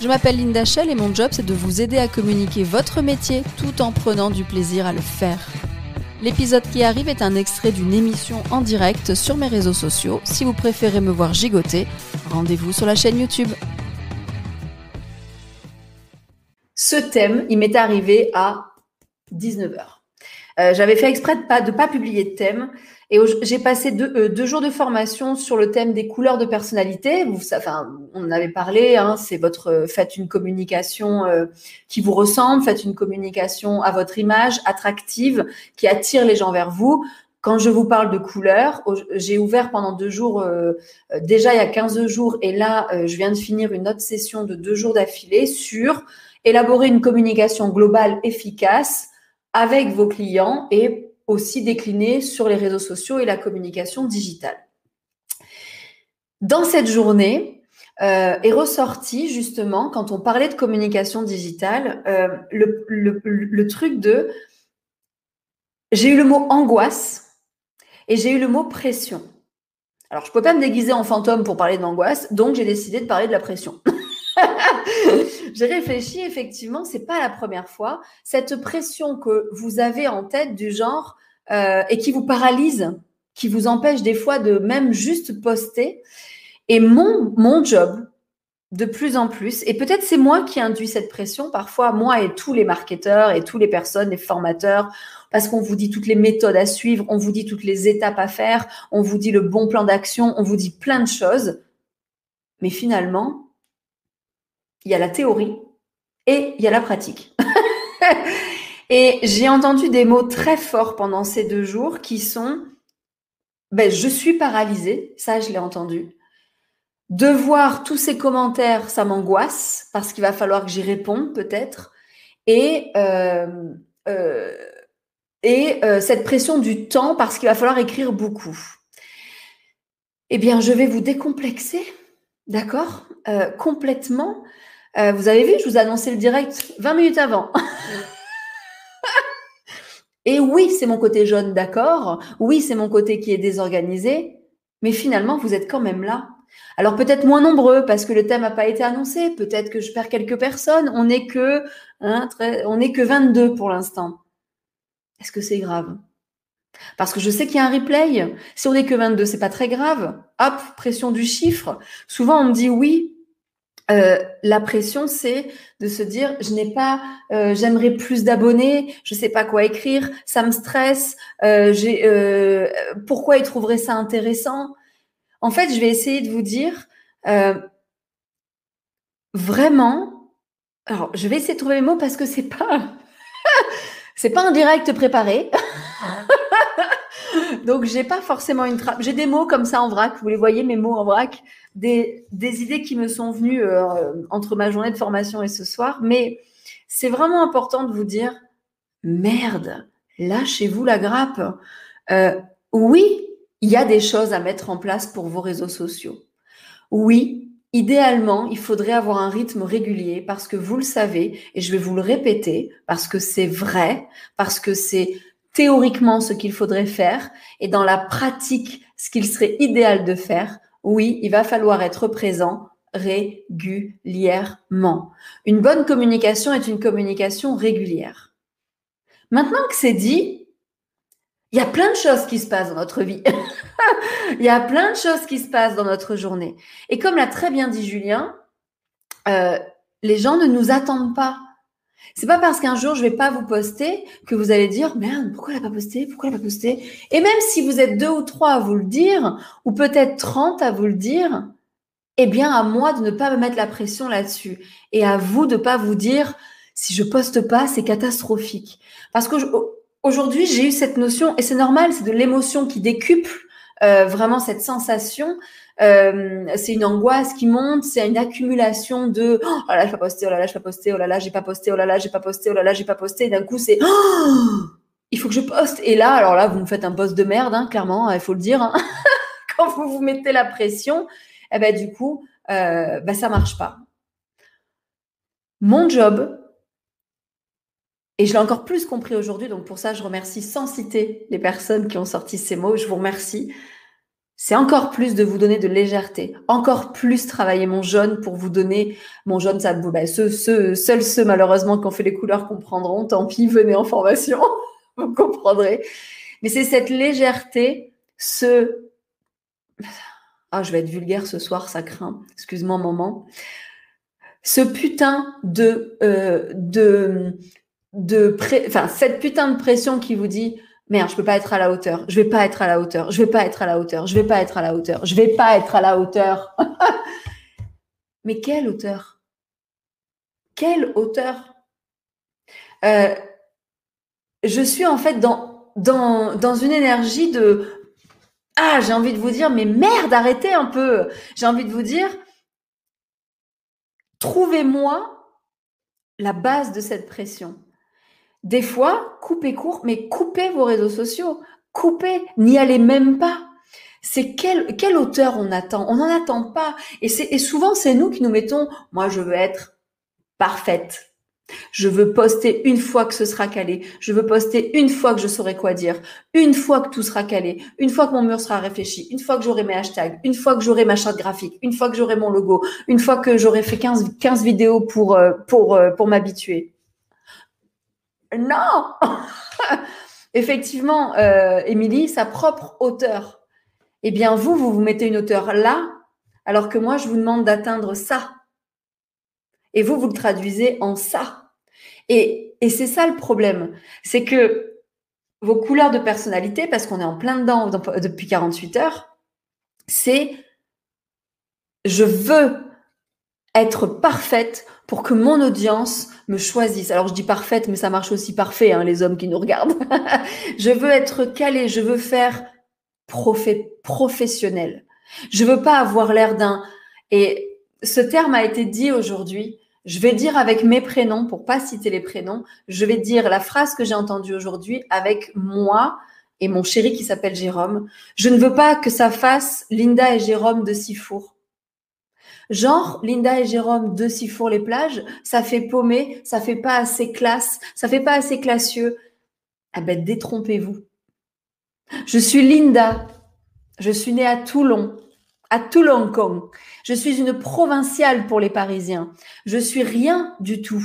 Je m'appelle Linda Shell et mon job c'est de vous aider à communiquer votre métier tout en prenant du plaisir à le faire. L'épisode qui arrive est un extrait d'une émission en direct sur mes réseaux sociaux. Si vous préférez me voir gigoter, rendez-vous sur la chaîne YouTube. Ce thème, il m'est arrivé à 19h. Euh, j'avais fait exprès de pas, de pas publier de thème et j'ai passé euh, deux, jours de formation sur le thème des couleurs de personnalité. Vous, enfin, on en avait parlé. Hein, c'est votre euh, faites une communication euh, qui vous ressemble, faites une communication à votre image, attractive, qui attire les gens vers vous. Quand je vous parle de couleurs, j'ai ouvert pendant deux jours, déjà il y a 15 jours, et là, je viens de finir une autre session de deux jours d'affilée sur élaborer une communication globale efficace avec vos clients et aussi décliné sur les réseaux sociaux et la communication digitale. Dans cette journée, euh, est ressorti justement, quand on parlait de communication digitale, euh, le, truc de j'ai eu le mot angoisse et j'ai eu le mot pression. Alors, je ne peux pas me déguiser en fantôme pour parler d'angoisse, donc j'ai décidé de parler de la pression. j'ai réfléchi, effectivement, c'est pas la première fois. Cette pression que vous avez en tête du genre euh, et qui vous paralyse, qui vous empêche des fois de même juste poster. Et mon, mon job, de plus en plus, et peut-être c'est moi qui induis cette pression, parfois moi et tous les marketeurs et toutes les personnes, les formateurs, parce qu'on vous dit toutes les méthodes à suivre, on vous dit toutes les étapes à faire, on vous dit le bon plan d'action, on vous dit plein de choses. Mais finalement, il y a la théorie et il y a la pratique. et j'ai entendu des mots très forts pendant ces deux jours qui sont ben, je suis paralysée, ça je l'ai entendu. De voir tous ces commentaires, ça m'angoisse parce qu'il va falloir que j'y réponde peut-être. Et, euh, euh, et euh, cette pression du temps parce qu'il va falloir écrire beaucoup. Eh bien, je vais vous décomplexer, d'accord Complètement euh, vous avez vu, je vous ai annoncé le direct 20 minutes avant. Et oui, c'est mon côté jaune, d'accord. Oui, c'est mon côté qui est désorganisé. Mais finalement, vous êtes quand même là. Alors peut-être moins nombreux parce que le thème n'a pas été annoncé. Peut-être que je perds quelques personnes. On n'est que, hein, on est que 22 pour l'instant. Est-ce que c'est grave? Parce que je sais qu'il y a un replay. Si on n'est que 22, c'est pas très grave. Hop, pression du chiffre. Souvent, on me dit oui, euh, la pression, c'est de se dire, je n'ai pas, euh, j'aimerais plus d'abonnés, je sais pas quoi écrire, ça me stresse, euh, j'ai, pourquoi ils trouveraient ça intéressant? En fait, je vais essayer de vous dire vraiment. Alors, je vais essayer de trouver les mots parce que c'est pas, c'est pas un direct préparé. Donc, j'ai pas forcément une trappe. J'ai des mots comme ça en vrac. Vous les voyez, mes mots en vrac? Des, idées qui me sont venues euh, entre ma journée de formation et ce soir. Mais c'est vraiment important de vous dire merde, lâchez-vous la grappe. Euh, oui, il y a des choses à mettre en place pour vos réseaux sociaux. Oui, idéalement, il faudrait avoir un rythme régulier parce que vous le savez, et je vais vous le répéter, parce que c'est vrai, parce que c'est théoriquement ce qu'il faudrait faire et dans la pratique ce qu'il serait idéal de faire, oui, il va falloir être présent régulièrement. Une bonne communication est une communication régulière. Maintenant que c'est dit, il y a plein de choses qui se passent dans notre vie. il y a plein de choses qui se passent dans notre journée. Et comme l'a très bien dit Julien, euh, les gens ne nous attendent pas. C'est pas parce qu'un jour je vais pas vous poster que vous allez dire merde pourquoi elle a pas posté pourquoi elle a pas posté? Et même si vous êtes deux ou trois à vous le dire ou peut-être trente à vous le dire eh bien à moi de ne pas me mettre la pression là-dessus. Et à vous de pas vous dire si je poste pas c'est catastrophique. Parce que aujourd'hui j'ai eu cette notion et c'est normal c'est de l'émotion qui décuple euh, vraiment cette sensation euh, c'est une angoisse qui monte, c'est une accumulation de oh là là, je pas posté, oh là là, je pas posté, oh là là, j'ai pas posté, oh là là, j'ai pas posté, oh là là, j'ai pas posté. d'un coup, c'est oh il faut que je poste. Et là, alors là, vous me faites un poste de merde, hein, clairement, il faut le dire. Hein. Quand vous vous mettez la pression, eh ben, du coup, euh, ben, ça marche pas. Mon job, et je l'ai encore plus compris aujourd'hui, donc pour ça, je remercie sans citer les personnes qui ont sorti ces mots. Je vous remercie. C'est encore plus de vous donner de légèreté, encore plus travailler mon jaune pour vous donner mon jaune. Ça, ben, ceux, ceux, seuls ceux malheureusement qui ont fait les couleurs comprendront. Tant pis, venez en formation, vous comprendrez. Mais c'est cette légèreté, ce ah, je vais être vulgaire ce soir, ça craint. Excuse-moi, maman. Ce putain de, euh, de, de enfin, cette putain de pression qui vous dit merde, je peux pas être à la hauteur, je vais pas être à la hauteur, je vais pas être à la hauteur, je vais pas être à la hauteur, je vais pas être à la hauteur. Mais quelle hauteur? Quelle hauteur? Euh, Je suis en fait dans, dans, dans une énergie de ah, j'ai envie de vous dire, mais merde, arrêtez un peu. J'ai envie de vous dire, trouvez-moi la base de cette pression. Des fois, coupez court, mais coupez vos réseaux sociaux. Coupez, n'y allez même pas. C'est quelle, quelle hauteur on attend? On n'en attend pas. Et, et souvent, c'est nous qui nous mettons, moi, je veux être parfaite. Je veux poster une fois que ce sera calé. Je veux poster une fois que je saurai quoi dire. Une fois que tout sera calé. Une fois que mon mur sera réfléchi. Une fois que j'aurai mes hashtags. Une fois que j'aurai ma charte graphique. Une fois que j'aurai mon logo. Une fois que j'aurai fait 15, 15 vidéos pour, euh, pour, euh, pour m'habituer. Non Effectivement, euh, Émilie, sa propre hauteur. Eh bien, vous, vous vous mettez une hauteur là, alors que moi, je vous demande d'atteindre ça. Et vous, vous le traduisez en ça. Et, et c'est ça le problème. C'est que vos couleurs de personnalité, parce qu'on est en plein dedans depuis 48 heures, c'est je veux être parfaite pour que mon audience me choisisse. Alors je dis parfaite, mais ça marche aussi parfait, hein, les hommes qui nous regardent. je veux être calée, je veux faire professionnel. Je veux pas avoir l'air d'un... Et ce terme a été dit aujourd'hui. Je vais dire avec mes prénoms, pour pas citer les prénoms, je vais dire la phrase que j'ai entendue aujourd'hui avec moi et mon chéri qui s'appelle Jérôme. Je ne veux pas que ça fasse Linda et Jérôme de Sifour. Genre, Linda et Jérôme de Sifour les plages, ça fait paumer, ça fait pas assez classe, ça fait pas assez classieux. Ah ben, détrompez-vous. Je suis Linda. Je suis née à Toulon, à Toulon. Je suis une provinciale pour les Parisiens. Je suis rien du tout.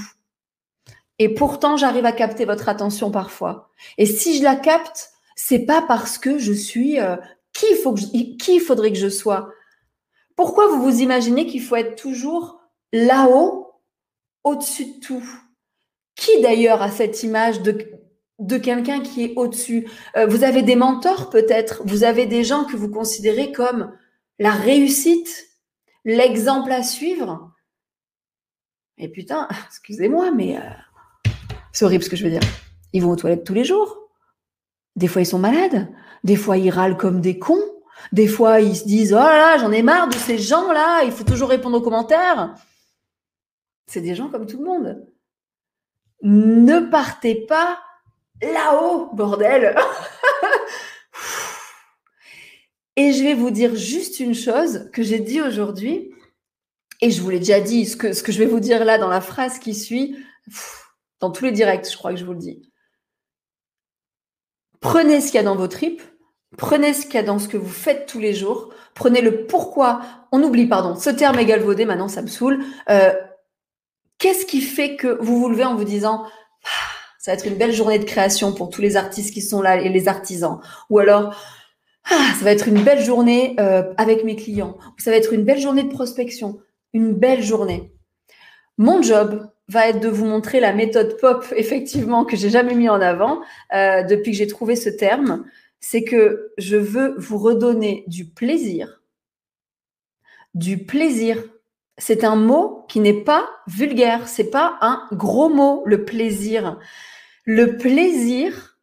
Et pourtant, j'arrive à capter votre attention parfois. Et si je la capte, c'est pas parce que je suis euh, qui, faut que qui faudrait que je sois? Pourquoi vous vous imaginez qu'il faut être toujours là-haut, au-dessus de tout? Qui d'ailleurs a cette image de, de quelqu'un qui est au-dessus? Euh, Vous avez des mentors peut-être, vous avez des gens que vous considérez comme la réussite, l'exemple à suivre? Et putain, excusez-moi, mais euh, c'est horrible ce que je veux dire. Ils vont aux toilettes tous les jours. Des fois, ils sont malades. Des fois, ils râlent comme des cons. Des fois, ils se disent, oh là là, j'en ai marre de ces gens-là, il faut toujours répondre aux commentaires. C'est des gens comme tout le monde. Ne partez pas là-haut, bordel. Et je vais vous dire juste une chose que j'ai dit aujourd'hui, et je vous l'ai déjà dit, ce que, ce que je vais vous dire là dans la phrase qui suit, dans tous les directs, je crois que je vous le dis. Prenez ce qu'il y a dans vos tripes, Prenez ce qu'il y a dans ce que vous faites tous les jours. Prenez le pourquoi. On oublie, pardon, ce terme est galvaudé, maintenant ça me saoule. Euh, qu'est-ce qui fait que vous vous levez en vous disant ah, ça va être une belle journée de création pour tous les artistes qui sont là et les artisans Ou alors ah, ça va être une belle journée euh, avec mes clients. Ou ça va être une belle journée de prospection. Une belle journée. Mon job va être de vous montrer la méthode pop, effectivement, que j'ai jamais mis en avant euh, depuis que j'ai trouvé ce terme c'est que je veux vous redonner du plaisir. Du plaisir. C'est un mot qui n'est pas vulgaire, c'est pas un gros mot, le plaisir. Le plaisir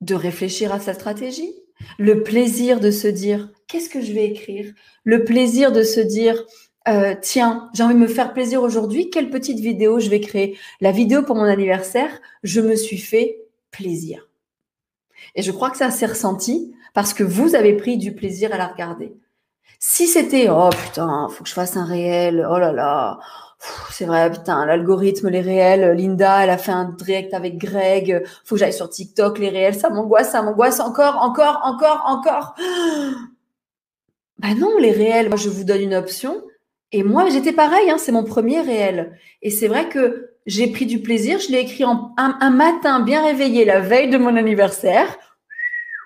de réfléchir à sa stratégie, le plaisir de se dire qu'est-ce que je vais écrire, le plaisir de se dire euh, tiens, j'ai envie de me faire plaisir aujourd'hui, quelle petite vidéo je vais créer? La vidéo pour mon anniversaire, je me suis fait plaisir. Et je crois que ça s'est ressenti parce que vous avez pris du plaisir à la regarder. Si c'était oh putain, faut que je fasse un réel, oh là là, c'est vrai, putain, l'algorithme, les réels, Linda, elle a fait un direct avec Greg, faut que j'aille sur TikTok, les réels, ça m'angoisse, ça m'angoisse encore, encore, encore, encore. Bah non, les réels, moi je vous donne une option. Et moi, j'étais pareil, hein, c'est mon premier réel. Et c'est vrai que j'ai pris du plaisir, je l'ai écrit en, un, matin bien réveillé, la veille de mon anniversaire,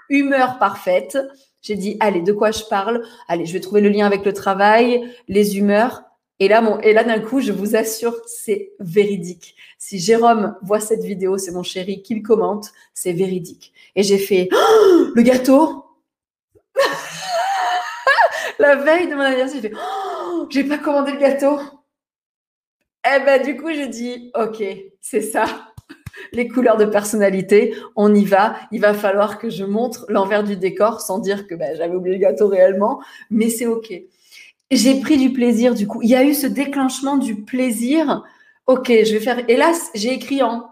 humeur parfaite. J'ai dit, allez, de quoi je parle? Allez, je vais trouver le lien avec le travail, les humeurs. Et là, et là d'un coup, je vous assure, c'est véridique. Si Jérôme voit cette vidéo, c'est mon chéri qui le commente, c'est véridique. Et j'ai fait, oh, le gâteau la veille de mon anniversaire, j'ai fait oh, j'ai pas commandé le gâteau. Eh ben du coup, j'ai dit OK, c'est ça. Les couleurs de personnalité, on y va. Il va falloir que je montre l'envers du décor sans dire que ben, j'avais oublié mais c'est OK. J'ai pris du plaisir du coup. Il y a eu ce déclenchement du plaisir. OK, je vais faire. Hélas, j'ai écrit en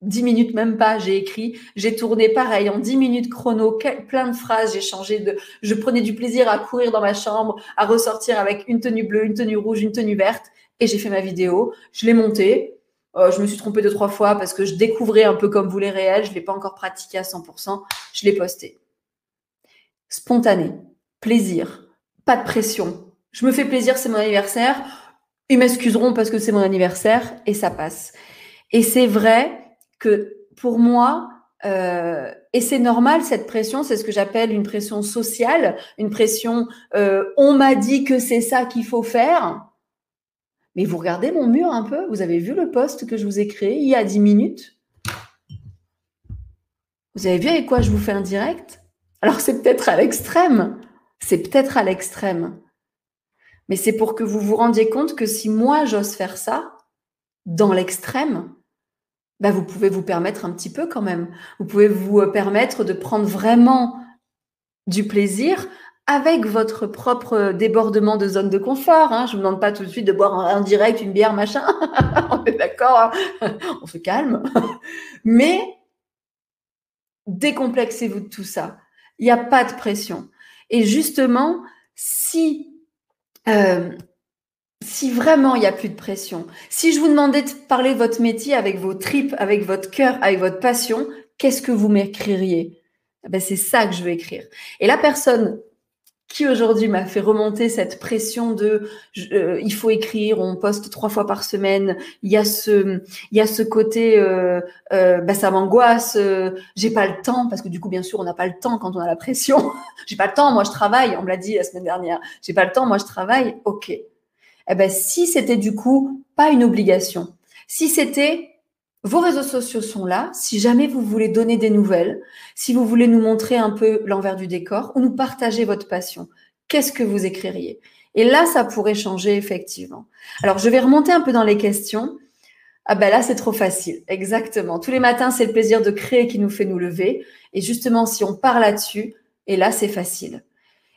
dix minutes, même pas, j'ai écrit, j'ai tourné pareil en dix minutes chrono, plein de phrases, j'ai changé de, je prenais du plaisir à courir dans ma chambre, à ressortir avec une tenue bleue, une tenue rouge, une tenue verte, et j'ai fait ma vidéo, je l'ai montée, euh, je me suis trompée deux, trois fois parce que je découvrais un peu comme vous les réels, je l'ai pas encore pratiqué à 100%, je l'ai posté. Spontané, plaisir, pas de pression. Je me fais plaisir, c'est mon anniversaire. Ils m'excuseront parce que c'est mon anniversaire et ça passe. Et c'est vrai, que pour moi, euh, et c'est normal cette pression, c'est ce que j'appelle une pression sociale, une pression euh, on m'a dit que c'est ça qu'il faut faire. Mais vous regardez mon mur un peu, vous avez vu le poste que je vous ai créé il y a 10 minutes? Vous avez vu avec quoi je vous fais un direct? Alors c'est peut-être à l'extrême, c'est peut-être à l'extrême. Mais c'est pour que vous vous rendiez compte que si moi j'ose faire ça, dans l'extrême, bah, vous pouvez vous permettre un petit peu quand même. Vous pouvez vous euh, permettre de prendre vraiment du plaisir avec votre propre débordement de zone de confort. Hein. Je ne vous demande pas tout de suite de boire en direct une bière, machin. on est d'accord, hein. on se calme. Mais décomplexez-vous de tout ça. Il n'y a pas de pression. Et justement, si euh, si vraiment il n'y a plus de pression, si je vous demandais de parler de votre métier avec vos tripes, avec votre cœur, avec votre passion, qu'est-ce que vous m'écririez? Eh ben, C'est ça que je veux écrire. Et la personne qui aujourd'hui m'a fait remonter cette pression de euh, il faut écrire, on poste trois fois par semaine, il y a ce il y a ce côté euh, euh bah, ça m'angoisse, euh, j'ai pas le temps parce que du coup bien sûr on n'a pas le temps quand on a la pression. j'ai pas le temps, moi je travaille, on me l'a dit la semaine dernière. J'ai pas le temps, moi je travaille. OK eh ben, si c'était du coup pas une obligation, si c'était vos réseaux sociaux sont là, si jamais vous voulez donner des nouvelles, si vous voulez nous montrer un peu l'envers du décor ou nous partager votre passion, qu'est-ce que vous écririez? Et là, ça pourrait changer effectivement. Alors, je vais remonter un peu dans les questions. Ah ben là, c'est trop facile. Exactement. Tous les matins, c'est le plaisir de créer qui nous fait nous lever. Et justement, si on part là-dessus, et là, c'est facile.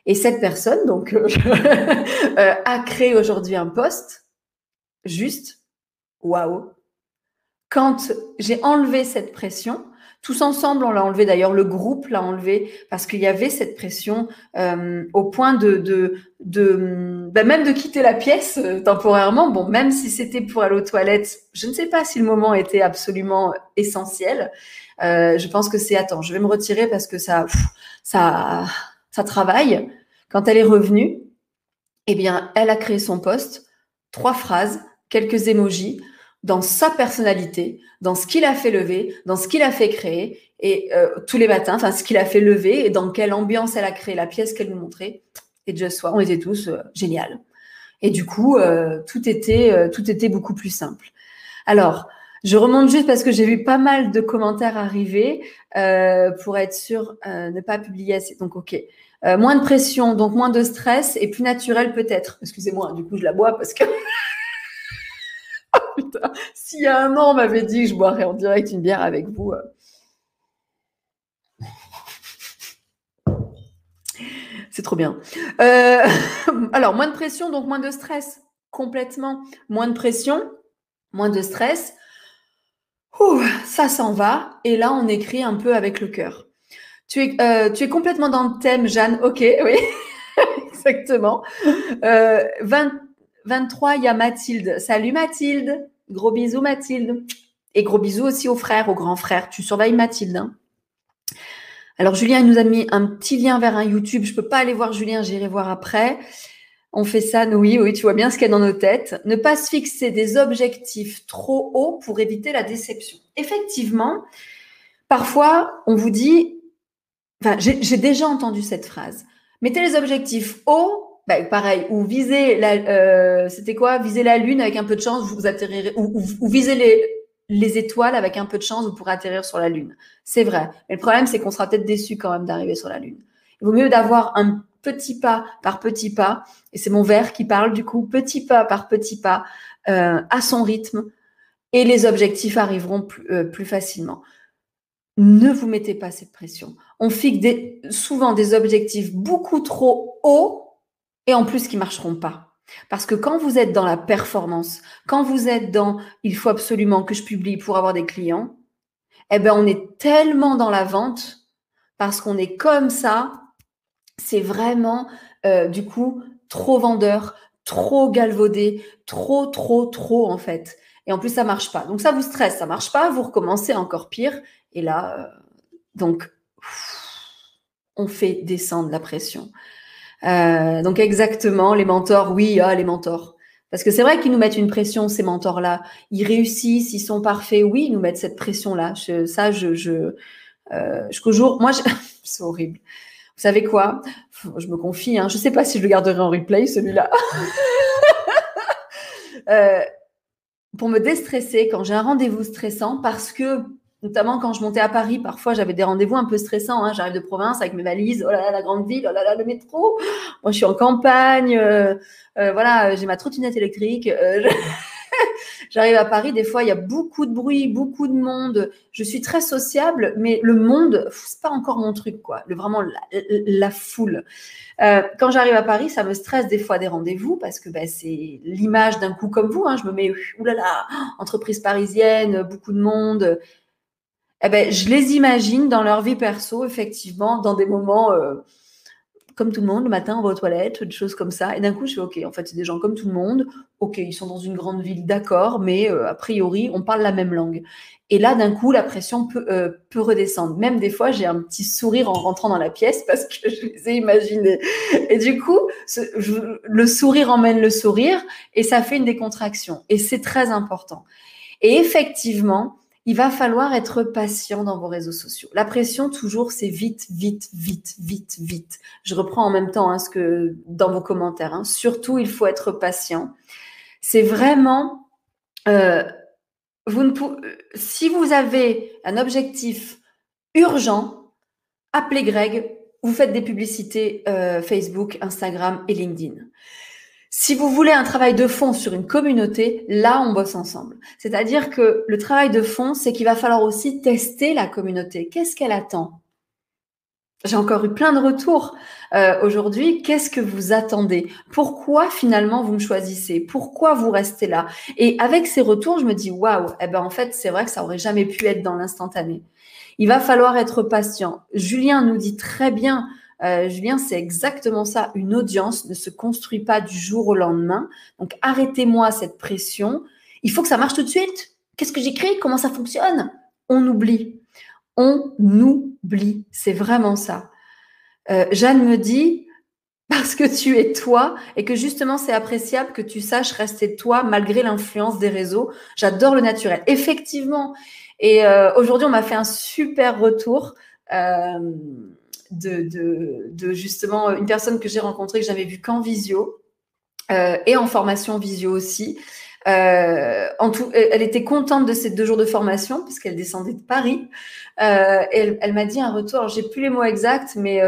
Et cette personne, donc, euh, euh, a créé aujourd'hui un poste juste. Waouh! Quand j'ai enlevé cette pression, tous ensemble, on l'a enlevé. D'ailleurs, le groupe l'a enlevé parce qu'il y avait cette pression euh, au point de, de, de bah, même de quitter la pièce temporairement. Bon, même si c'était pour aller aux toilettes, je ne sais pas si le moment était absolument essentiel. je pense que c'est attends, je vais me retirer parce que ça, ça, ça travaille. Quand elle est revenue, eh bien, elle a créé son poste, trois phrases, quelques émojis, dans sa personnalité, dans ce qu'il a fait lever, dans ce qu'il a fait créer, et euh, tous les matins, enfin, ce qu'il a fait lever, et dans quelle ambiance elle a créé la pièce qu'elle nous montrait. Et Just Soir, on était tous euh, génial. Et du coup, euh, tout était tout était beaucoup plus simple. Alors, je remonte juste parce que j'ai vu pas mal de commentaires arriver pour être sûr ne pas publier assez. Donc, ok. Euh, moins de pression, donc moins de stress et plus naturel peut-être. Excusez-moi, du coup, je la bois parce que. putain, s'il y a un an, on m'avait dit que je boirais en direct une bière avec vous. Euh. C'est trop bien. Euh, alors, moins de pression, donc moins de stress. Complètement. Moins de pression, moins de stress. ça s'en va. Et là, on écrit un peu avec le cœur. Tu es, euh, tu es complètement dans le thème, Jeanne. Ok, oui, exactement. 23, il y a Mathilde. Salut Mathilde. Gros bisous Mathilde. Et gros bisous aussi aux frères, aux grands frères. Tu surveilles Mathilde. Hein. Alors Julien il nous a mis un petit lien vers un YouTube. Je peux pas aller voir Julien, j'irai voir après. On fait ça, oui, oui, tu vois bien ce qu'il y a dans nos têtes. Ne pas se fixer des objectifs trop hauts pour éviter la déception. Effectivement, parfois, on vous dit, enfin, j'ai déjà entendu cette phrase. Mettez les objectifs hauts, bah, pareil, ou visez la, euh, c'était quoi? Visez la lune avec un peu de chance, vous atterrirez, ou, visez les, les étoiles avec un peu de chance, vous pourrez atterrir sur la lune. C'est vrai. Mais le problème, c'est qu'on sera peut-être déçu quand même d'arriver sur la lune. Il vaut mieux d'avoir un petit pas par petit pas, et c'est mon verre qui parle du coup, petit pas par petit pas, euh, à son rythme, et les objectifs arriveront plus, euh, plus, facilement. Ne vous mettez pas cette pression. On fixe souvent des objectifs beaucoup trop hauts et en plus qui marcheront pas. Parce que quand vous êtes dans la performance, quand vous êtes dans il faut absolument que je publie pour avoir des clients, eh ben on est tellement dans la vente parce qu'on est comme ça c'est vraiment euh, du coup trop vendeur, trop galvaudé, trop, trop, trop en fait. Et en plus, ça marche pas. Donc ça vous stresse, ça marche pas, vous recommencez encore pire. Et là, euh, donc, on fait descendre la pression. Euh, donc exactement, les mentors, oui, ah, les mentors. Parce que c'est vrai qu'ils nous mettent une pression, ces mentors-là. Ils réussissent, ils sont parfaits. Oui, ils nous mettent cette pression-là. ça, je, je, jusqu'au jour, moi, c'est horrible. Vous savez quoi? Je me confie, hein, je ne sais pas si je le garderai en replay, celui-là. Euh, pour me déstresser quand j'ai un rendez-vous stressant, parce que notamment quand je montais à Paris, parfois j'avais des rendez-vous un peu stressants. Hein. J'arrive de province avec mes valises, oh là là, la grande ville, oh là là, le métro. Moi, je suis en campagne, euh, euh, voilà, j'ai ma trottinette électrique. J'arrive à Paris, des fois, il y a beaucoup de bruit, beaucoup de monde. Je suis très sociable, mais le monde, c'est pas encore mon truc, quoi. Le, vraiment, la, foule. Euh, quand j'arrive à Paris, ça me stresse des fois des rendez-vous parce que ben, c'est l'image d'un coup comme vous. Hein. je me mets, oulala, entreprise parisienne, beaucoup de monde. Eh ben, je les imagine dans leur vie perso, effectivement, dans des moments euh, comme tout le monde, le matin, on va aux toilettes, des choses comme ça. Et d'un coup, je fais OK, en fait, c'est des gens comme tout le monde. OK, ils sont dans une grande ville, d'accord, mais euh, a priori, on parle la même langue. Et là, d'un coup, la pression euh, peut redescendre. Même des fois, j'ai un petit sourire en rentrant dans la pièce parce que je les ai imaginés. Et du coup, le sourire emmène le sourire et ça fait une décontraction. Et c'est très important. Et effectivement, il va falloir être patient dans vos réseaux sociaux. La pression, toujours, c'est vite, vite, vite, vite, vite. Je reprends en même temps hein, ce que dans vos commentaires. Hein. Surtout, il faut être patient. C'est vraiment, euh, ne si vous avez un objectif urgent, appelez Greg. Vous faites des publicités euh, Facebook, Instagram et LinkedIn. Si vous voulez un travail de fond sur une communauté, là, on bosse ensemble. C'est-à-dire que le travail de fond, c'est qu'il va falloir aussi tester la communauté. Qu'est-ce qu'elle attend? J'ai encore eu plein de retours euh, aujourd'hui. Qu'est-ce que vous attendez? Pourquoi finalement vous me choisissez? Pourquoi vous restez là? Et avec ces retours, je me dis waouh. Eh ben en fait, c'est vrai que ça aurait jamais pu être dans l'instantané. Il va falloir être patient. Julien nous dit très bien euh, Julien, c'est exactement ça. Une audience ne se construit pas du jour au lendemain. Donc, arrêtez-moi cette pression. Il faut que ça marche tout de suite. Qu'est-ce que j'écris? Comment ça fonctionne? On oublie. On oublie. C'est vraiment ça. Euh, Jeanne me dit, parce que tu es toi et que justement c'est appréciable que tu saches rester toi malgré l'influence des réseaux. J'adore le naturel. Effectivement. Et euh, aujourd'hui, on m'a fait un super retour. De, justement une personne que j'ai rencontrée, que j'avais vue qu'en visio euh, et en formation visio aussi. Euh, elle était contente de ces deux jours de formation puisqu'elle descendait de Paris. Euh, elle, elle m'a dit un retour, j'ai plus les mots exacts, mais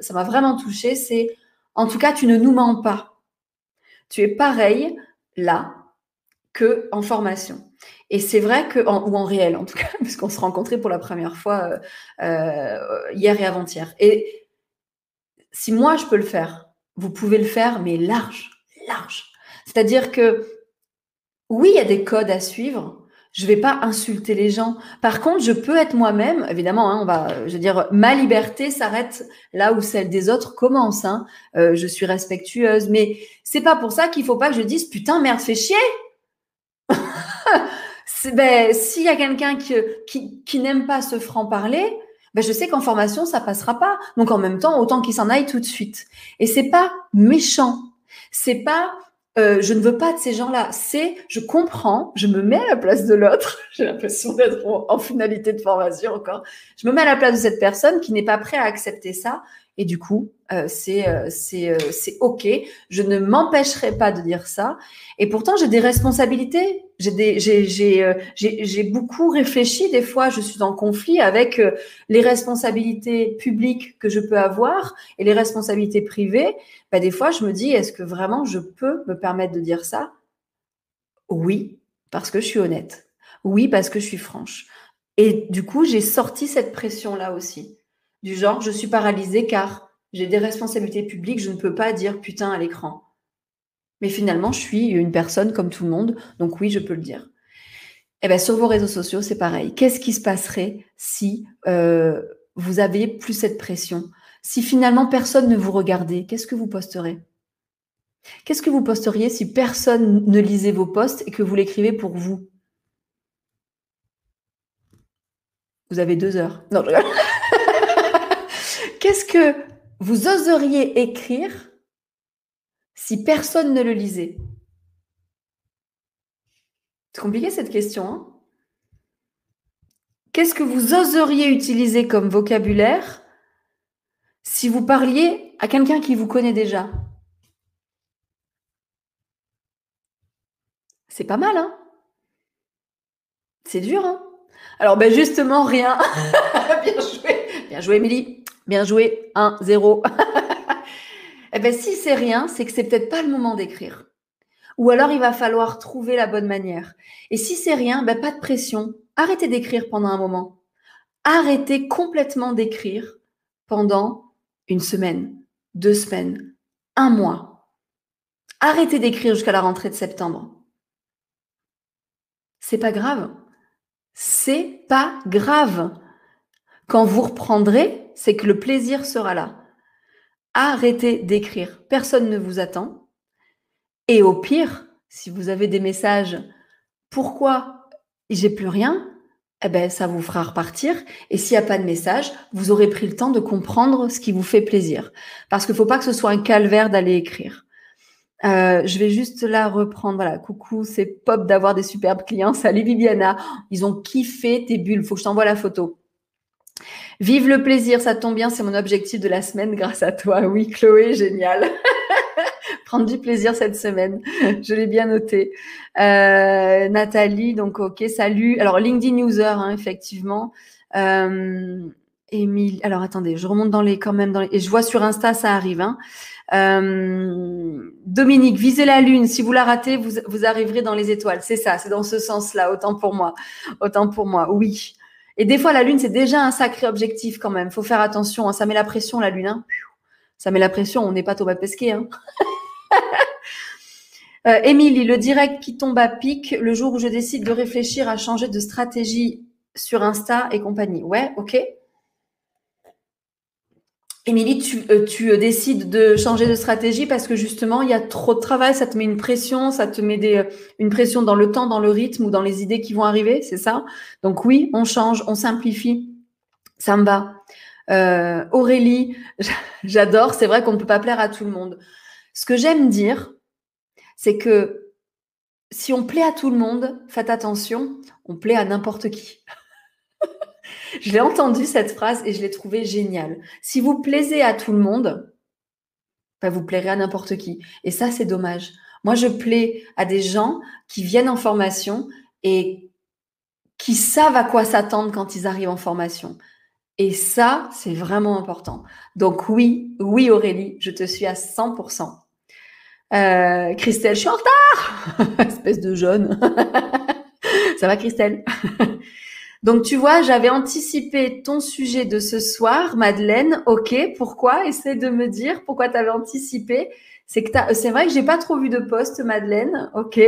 ça m'a vraiment touchée. C'est en tout cas, tu ne nous mens pas. Tu es pareil là que en formation. Et c'est vrai que, ou en réel en tout cas, puisqu'on se rencontrait pour la première fois euh, euh, hier et avant-hier. Et si moi je peux le faire, vous pouvez le faire, mais large, large. C'est-à-dire que oui, il y a des codes à suivre. Je vais pas insulter les gens. Par contre, je peux être moi-même. Évidemment, hein, on va, je veux dire, ma liberté s'arrête là où celle des autres commence. Hein. Euh, je suis respectueuse, mais c'est pas pour ça qu'il faut pas que je dise putain merde, fais chier. Ben, s'il y a quelqu'un qui, n'aime pas ce franc parler, ben je sais qu'en formation ça passera pas. Donc en même temps, autant qu'il s'en aille tout de suite. Et c'est pas méchant. C'est pas euh, je ne veux pas de ces gens-là. C'est, je comprends, je me mets à la place de l'autre. J'ai l'impression d'être en, finalité de formation encore. Je me mets à la place de cette personne qui n'est pas prêt à accepter ça. Et du coup, euh, c'est euh, euh, c'est ok. Je ne m'empêcherai pas de dire ça. Et pourtant, j'ai des responsabilités. J'ai des j'ai beaucoup réfléchi. Des fois, je suis en conflit avec les responsabilités publiques que je peux avoir et les responsabilités privées. Bah, des fois, je me dis, est-ce que vraiment je peux me permettre de dire ça? Oui, parce que je suis honnête. Oui, parce que je suis franche. Et du coup, j'ai sorti cette pression-là aussi. Du genre, je suis paralysée car j'ai des responsabilités publiques, je ne peux pas dire putain à l'écran. Mais finalement, je suis une personne comme tout le monde, donc oui, je peux le dire. Eh bien, sur vos réseaux sociaux, c'est pareil. Qu'est-ce qui se passerait si euh, vous aviez plus cette pression? Si finalement personne ne vous regardait, qu'est-ce que vous posterez Qu'est-ce que vous posteriez si personne ne lisait vos posts et que vous l'écrivez pour vous? Vous avez deux heures. Non, Qu'est-ce que vous oseriez écrire si personne ne le lisait C'est compliqué cette question. Hein Qu'est-ce que vous oseriez utiliser comme vocabulaire si vous parliez à quelqu'un qui vous connaît déjà, c'est pas mal, hein C'est dur, hein Alors, ben justement, rien. bien joué. Bien joué, Émilie. Bien joué. 1, 0. eh ben, si c'est rien, c'est que c'est peut-être pas le moment d'écrire. Ou alors, il va falloir trouver la bonne manière. Et si c'est rien, ben, pas de pression. Arrêtez d'écrire pendant un moment. Arrêtez complètement d'écrire pendant une semaine, deux semaines, un mois. Arrêtez d'écrire jusqu'à la rentrée de septembre. C'est pas grave. C'est pas grave. Quand vous reprendrez, c'est que le plaisir sera là. Arrêtez d'écrire. Personne ne vous attend. Et au pire, si vous avez des messages, pourquoi j'ai plus rien eh ben, ça vous fera repartir. Et s'il n'y a pas de message, vous aurez pris le temps de comprendre ce qui vous fait plaisir. Parce qu'il ne faut pas que ce soit un calvaire d'aller écrire. Euh, je vais juste là reprendre. Voilà, coucou, c'est pop d'avoir des superbes clients. Salut Viviana. Ils ont kiffé tes bulles. Faut que je t'envoie la photo. Vive le plaisir, ça tombe bien, c'est mon objectif de la semaine grâce à toi. Oui, Chloé, génial. prendre du plaisir cette semaine. Je l'ai bien noté. Euh, Nathalie, donc ok, salut. Alors LinkedIn user, hein, effectivement. Euh, Émile, alors attendez, je remonte dans les quand même dans les, et je vois sur Insta ça arrive. Hein. Euh, Dominique, visez la lune. Si vous la ratez, vous, vous arriverez dans les étoiles. C'est ça, c'est dans ce sens-là. Autant pour moi, autant pour moi. Oui. Et des fois, la lune, c'est déjà un sacré objectif quand même. Faut faire attention. Hein. Ça met la pression, la lune. Hein. Ça met la pression. On n'est pas Thomas Pesquet. Hein. Euh, Émilie, le direct qui tombe à pic le jour où je décide de réfléchir à changer de stratégie sur Insta et compagnie. Ouais, ok. Émilie, tu, euh, euh, décides de changer de stratégie parce que justement, il y a trop de travail, ça te met une pression, ça te met des, une pression dans le temps, dans le rythme ou dans les idées qui vont arriver, c'est ça? Donc oui, on change, on simplifie. Ça me va. Aurélie, j'adore, c'est vrai qu'on ne peut pas plaire à tout le monde. Ce que j'aime dire, c'est que si on plaît à tout le monde, faites attention, on plaît à n'importe qui. je l'ai entendu cette phrase et je l'ai trouvée géniale. Si vous plaisez à tout le monde, bah, vous plairez à n'importe qui. Et ça, c'est dommage. Moi, je plais à des gens qui viennent en formation et qui savent à quoi s'attendre quand ils arrivent en formation. Et ça, c'est vraiment important. Donc oui, oui Aurélie, je te suis à 100%. Euh, Christelle, je suis en retard. Espèce de jeune. Ça va, Christelle? Donc, tu vois, j'avais anticipé ton sujet de ce soir, Madeleine. Ok, pourquoi? Essaie de me dire pourquoi tu avais anticipé. C'est que c'est vrai que j'ai pas trop vu de posts, Madeleine. Ok.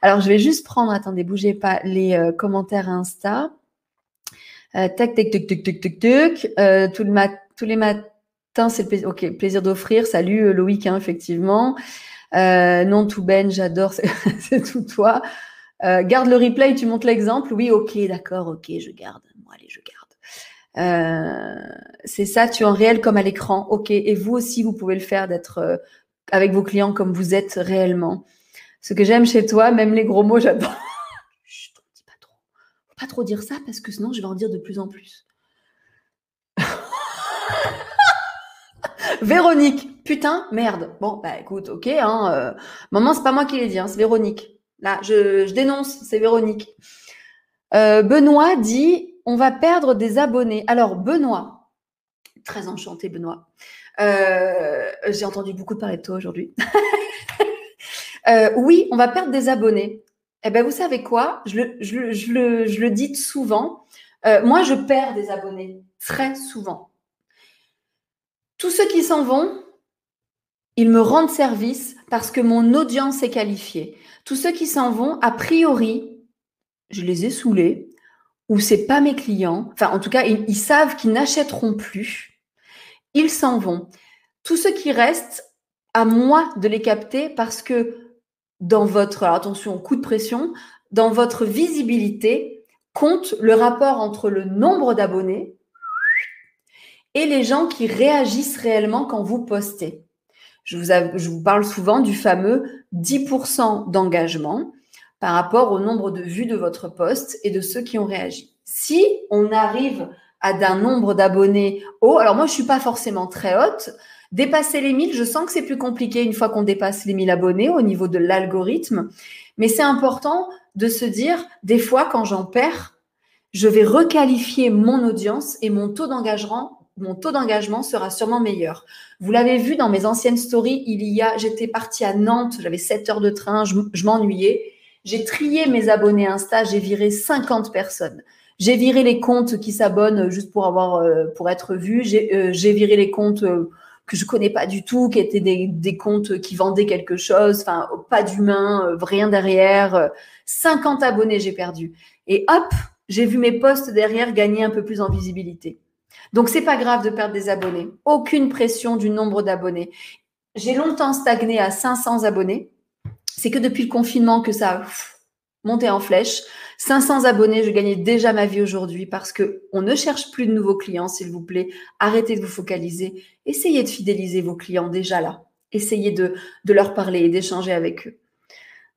Alors je vais juste prendre, attendez, bougez pas, les euh, commentaires Insta. Euh, tac, tac, tac, tac, tac, tac, tac. Euh, tout le mat tous les matins, c'est le plaisir. Ok, plaisir d'offrir. Salut euh, Loïc, hein, effectivement. Euh, non, tout Ben, j'adore. C'est tout toi. Euh, garde le replay, tu montes l'exemple. Oui, ok, d'accord, ok, je garde. Bon, allez, je garde. Euh, c'est ça, tu en réel comme à l'écran. Ok, et vous aussi, vous pouvez le faire d'être euh, avec vos clients comme vous êtes réellement. Ce que j'aime chez toi, même les gros mots, j'adore. Chut, dis pas trop. Faut pas trop dire ça parce que sinon, je vais en dire de plus en plus. Véronique, putain, merde. Bon, bah écoute, ok. Hein, euh, maman, c'est pas moi qui l'ai dit, hein, c'est Véronique. Là, je, dénonce, c'est Véronique. Euh, Benoît dit, on va perdre des abonnés. Alors, Benoît, très enchanté, Benoît. Euh, J'ai entendu beaucoup parler de toi aujourd'hui. euh, oui, on va perdre des abonnés. Eh ben, vous savez quoi? Je le, dis souvent. Moi, je perds des abonnés très souvent. Tous ceux qui s'en vont, ils me rendent service parce que mon audience est qualifiée. Tous ceux qui s'en vont, a priori, je les ai saoulés ou c'est pas mes clients. Enfin, en tout cas, ils, ils savent qu'ils n'achèteront plus. Ils s'en vont. Tous ceux qui restent, à moi de les capter parce que dans votre, attention, coup de pression, dans votre visibilité, compte le rapport entre le nombre d'abonnés et les gens qui réagissent réellement quand vous postez. Je vous, parle souvent du fameux 10% d'engagement par rapport au nombre de vues de votre poste et de ceux qui ont réagi. Si on arrive à d'un nombre d'abonnés haut, alors moi je suis pas forcément très haute, dépasser les 1000, je sens que c'est plus compliqué une fois qu'on dépasse les 1000 abonnés au niveau de l'algorithme, mais c'est important de se dire, des fois quand j'en perds, je vais requalifier mon audience et mon taux d'engagement mon taux d'engagement sera sûrement meilleur. Vous l'avez vu dans mes anciennes stories, il y a, j'étais partie à Nantes, j'avais 7 heures de train, je, m'ennuyais. J'ai trié mes abonnés Insta, j'ai viré 50 personnes. J'ai viré les comptes qui s'abonnent juste pour avoir, euh, pour être vus. J'ai euh, viré les comptes euh, que je connais pas du tout, qui étaient des, des comptes qui vendaient quelque chose, enfin pas d'humain, rien derrière. 50 abonnés j'ai perdu. Et hop, j'ai vu mes posts derrière gagner un peu plus en visibilité. Donc, c'est pas grave de perdre des abonnés. Aucune pression du nombre d'abonnés. J'ai longtemps stagné à 500 abonnés. C'est que depuis le confinement que ça a monté en flèche. 500 abonnés, je gagnais déjà ma vie aujourd'hui parce que on ne cherche plus de nouveaux clients, s'il vous plaît. Arrêtez de vous focaliser. Essayez de fidéliser vos clients déjà là. Essayez de, leur parler et d'échanger avec eux.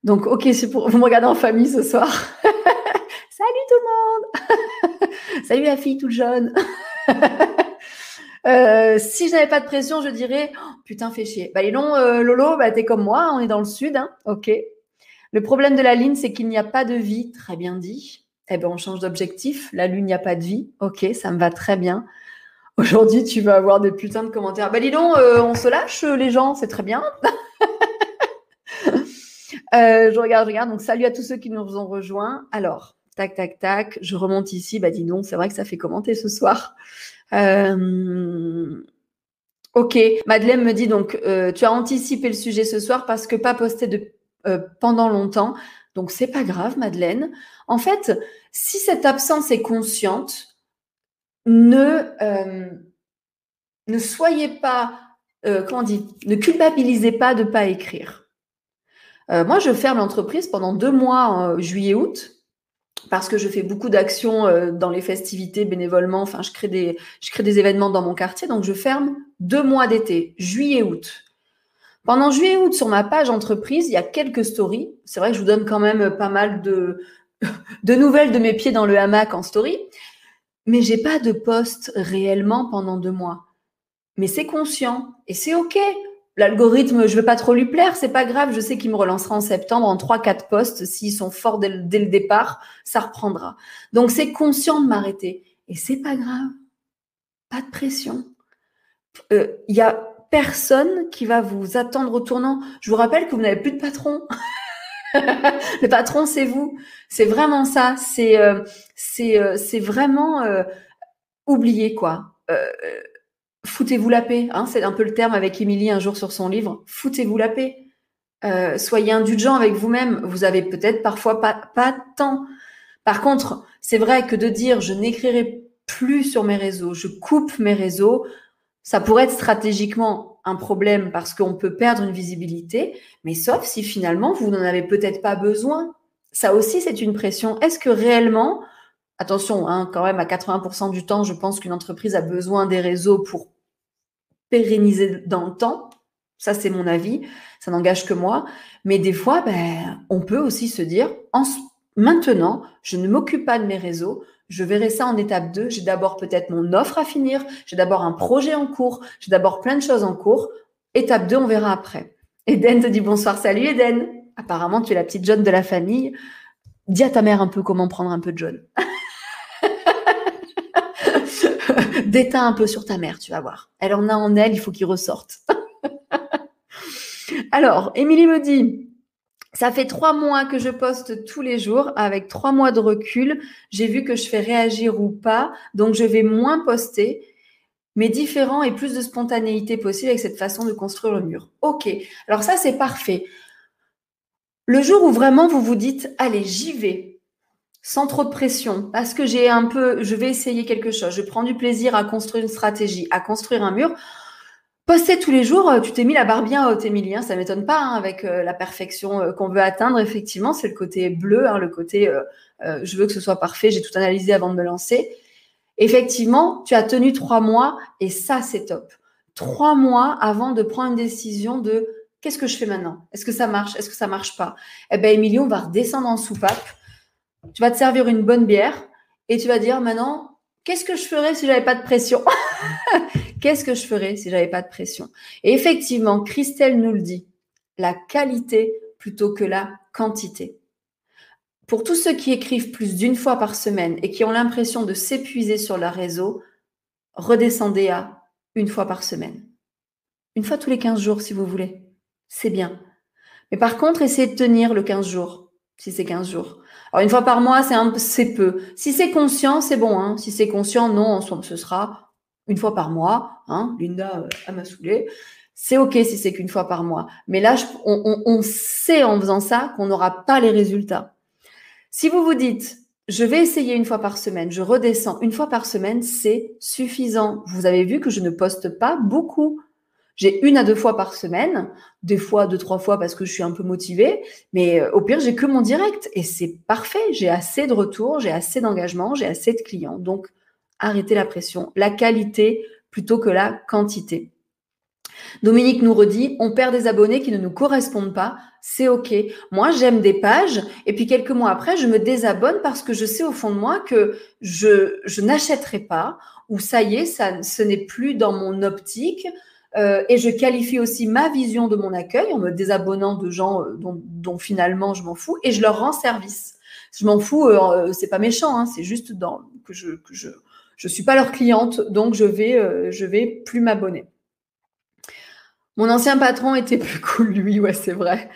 Donc, ok, vous me regardez en famille ce soir. Salut tout le monde. Salut la fille toute jeune. euh, si je n'avais pas de pression, je dirais oh, putain, fais chier. Bah, les longs, euh, Lolo, bah, t'es comme moi, on est dans le sud, hein ok. Le problème de la ligne, c'est qu'il n'y a pas de vie, très bien dit. Eh ben, on change d'objectif. La lune, il n'y a pas de vie. Ok, ça me va très bien. Aujourd'hui, tu vas avoir des putains de commentaires. Bah, dis donc, euh, on se lâche, les gens, c'est très bien. euh, je regarde, je regarde. Donc, salut à tous ceux qui nous ont rejoints. Alors, tac, tac, tac. Je remonte ici. Bah, dis donc, c'est vrai que ça fait commenter ce soir. Euh... Ok, Madeleine me dit donc, euh, tu as anticipé le sujet ce soir parce que pas posté de, euh, pendant longtemps. Donc, c'est pas grave, Madeleine. En fait, si cette absence est consciente, ne, ne soyez pas, comment on dit, ne culpabilisez pas de pas écrire. Moi, je ferme l'entreprise pendant deux mois, juillet-août, parce que je fais beaucoup d'actions euh, dans les festivités bénévolement. Enfin, je crée des, je crée des événements dans mon quartier, donc je ferme deux mois d'été, juillet-août. Pendant juillet-août, sur ma page entreprise, il y a quelques stories. C'est vrai que je vous donne quand même pas mal de, de nouvelles de mes pieds dans le hamac en story, mais j'ai pas de poste réellement pendant deux mois. Mais c'est conscient et c'est ok. L'algorithme, je veux pas trop lui plaire, c'est pas grave. Je sais qu'il me relancera en septembre en trois, quatre postes. S'ils sont forts dès le, départ, ça reprendra. Donc c'est conscient de m'arrêter et c'est pas grave. Pas de pression. Il euh, y a personne qui va vous attendre au tournant. Je vous rappelle que vous n'avez plus de patron. le patron, c'est vous. C'est vraiment ça. C'est euh, c'est euh, c'est vraiment euh, oublier quoi. Foutez-vous la paix. Hein, c'est un peu le terme avec Émilie un jour sur son livre. Foutez-vous la paix. Euh, soyez indulgent avec vous-même. Vous avez peut-être parfois pas, pas temps. Par contre, c'est vrai que de dire je n'écrirai plus sur mes réseaux, je coupe mes réseaux, ça pourrait être stratégiquement un problème parce qu'on peut perdre une visibilité, mais sauf si finalement vous n'en avez peut-être pas besoin. Ça aussi, c'est une pression. Est-ce que réellement, attention, hein, quand même à 80% du temps, je pense qu'une entreprise a besoin des réseaux pour pérenniser dans le temps. Ça, c'est mon avis. Ça n'engage que moi. Mais des fois, ben, on peut aussi se dire, en, maintenant, je ne m'occupe pas de mes réseaux. Je verrai ça en étape 2. J'ai d'abord peut-être mon offre à finir. J'ai d'abord un projet en cours. J'ai d'abord plein de choses en cours. Étape 2, on verra après. Eden te dit bonsoir. Salut Eden. Apparemment, tu es la petite John de la famille. Dis à ta mère un peu comment prendre un peu de John. Déteins un peu sur ta mère, tu vas voir. Elle en a en elle, il faut qu'il ressorte. Alors, Émilie me dit, ça fait trois mois que je poste tous les jours. Avec trois mois de recul, j'ai vu que je fais réagir ou pas. Donc, je vais moins poster, mais différent et plus de spontanéité possible avec cette façon de construire le mur. OK. Alors, ça, c'est parfait. Le jour où vraiment vous vous dites, allez, j'y vais, sans trop de pression, parce que j'ai un peu, je vais essayer quelque chose, je prends du plaisir à construire une stratégie, à construire un mur. Poster tous les jours, euh, tu t'es mis la barre bien haute, Émilie, hein, ça m'étonne pas, hein, avec euh, la perfection euh, qu'on veut atteindre, effectivement, c'est le côté bleu, hein, le côté je veux que ce soit parfait, j'ai tout analysé avant de me lancer. Effectivement, tu as tenu trois mois et ça, c'est top. Trois mois avant de prendre une décision de qu'est-ce que je fais maintenant? Est-ce que ça marche? Est-ce que ça marche pas? Eh bien, Émilie, va redescendre en soupape tu vas te servir une bonne bière et tu vas dire maintenant, qu'est-ce que je ferais si j'avais pas de pression Qu'est-ce que je ferais si j'avais pas de pression? Et effectivement, Christelle nous le dit, la qualité plutôt que la quantité. Pour tous ceux qui écrivent plus d'une fois par semaine et qui ont l'impression de s'épuiser sur leur réseau, redescendez à une fois par semaine. Une fois tous les 15 jours si vous voulez. C'est bien. Mais par contre, essayez de tenir le 15 jours, si c'est 15 jours. Une fois par mois, c'est peu. Si c'est conscient, c'est bon. Hein. Si c'est conscient, non, ce sera une fois par mois. Hein. Linda, euh, elle m'a saoulé. C'est OK si c'est qu'une fois par mois. Mais là, on, sait en faisant ça qu'on n'aura pas les résultats. Si vous vous dites, je vais essayer une fois par semaine, je redescends une fois par semaine, c'est suffisant. Vous avez vu que je ne poste pas beaucoup. J'ai une à deux fois par semaine, des fois deux, trois fois parce que je suis un peu motivée, mais euh, au pire, j'ai que mon direct et c'est parfait. J'ai assez de retours, j'ai assez d'engagement, j'ai assez de clients. Donc, arrêtez la pression. La qualité plutôt que la quantité. Dominique nous redit, on perd des abonnés qui ne nous correspondent pas, c'est OK. Moi, j'aime des pages et puis quelques mois après, je me désabonne parce que je sais au fond de moi que je, je n'achèterai pas ou ça y est, ça, ce n'est plus dans mon optique. Euh, et je qualifie aussi ma vision de mon accueil en me désabonnant de gens euh, dont, finalement je m'en fous et je leur rends service. Je m'en fous, euh, c'est pas méchant, hein, c'est juste que je que je je suis pas leur cliente, donc je vais je vais plus m'abonner. Mon ancien patron était plus cool, lui, ouais, c'est vrai.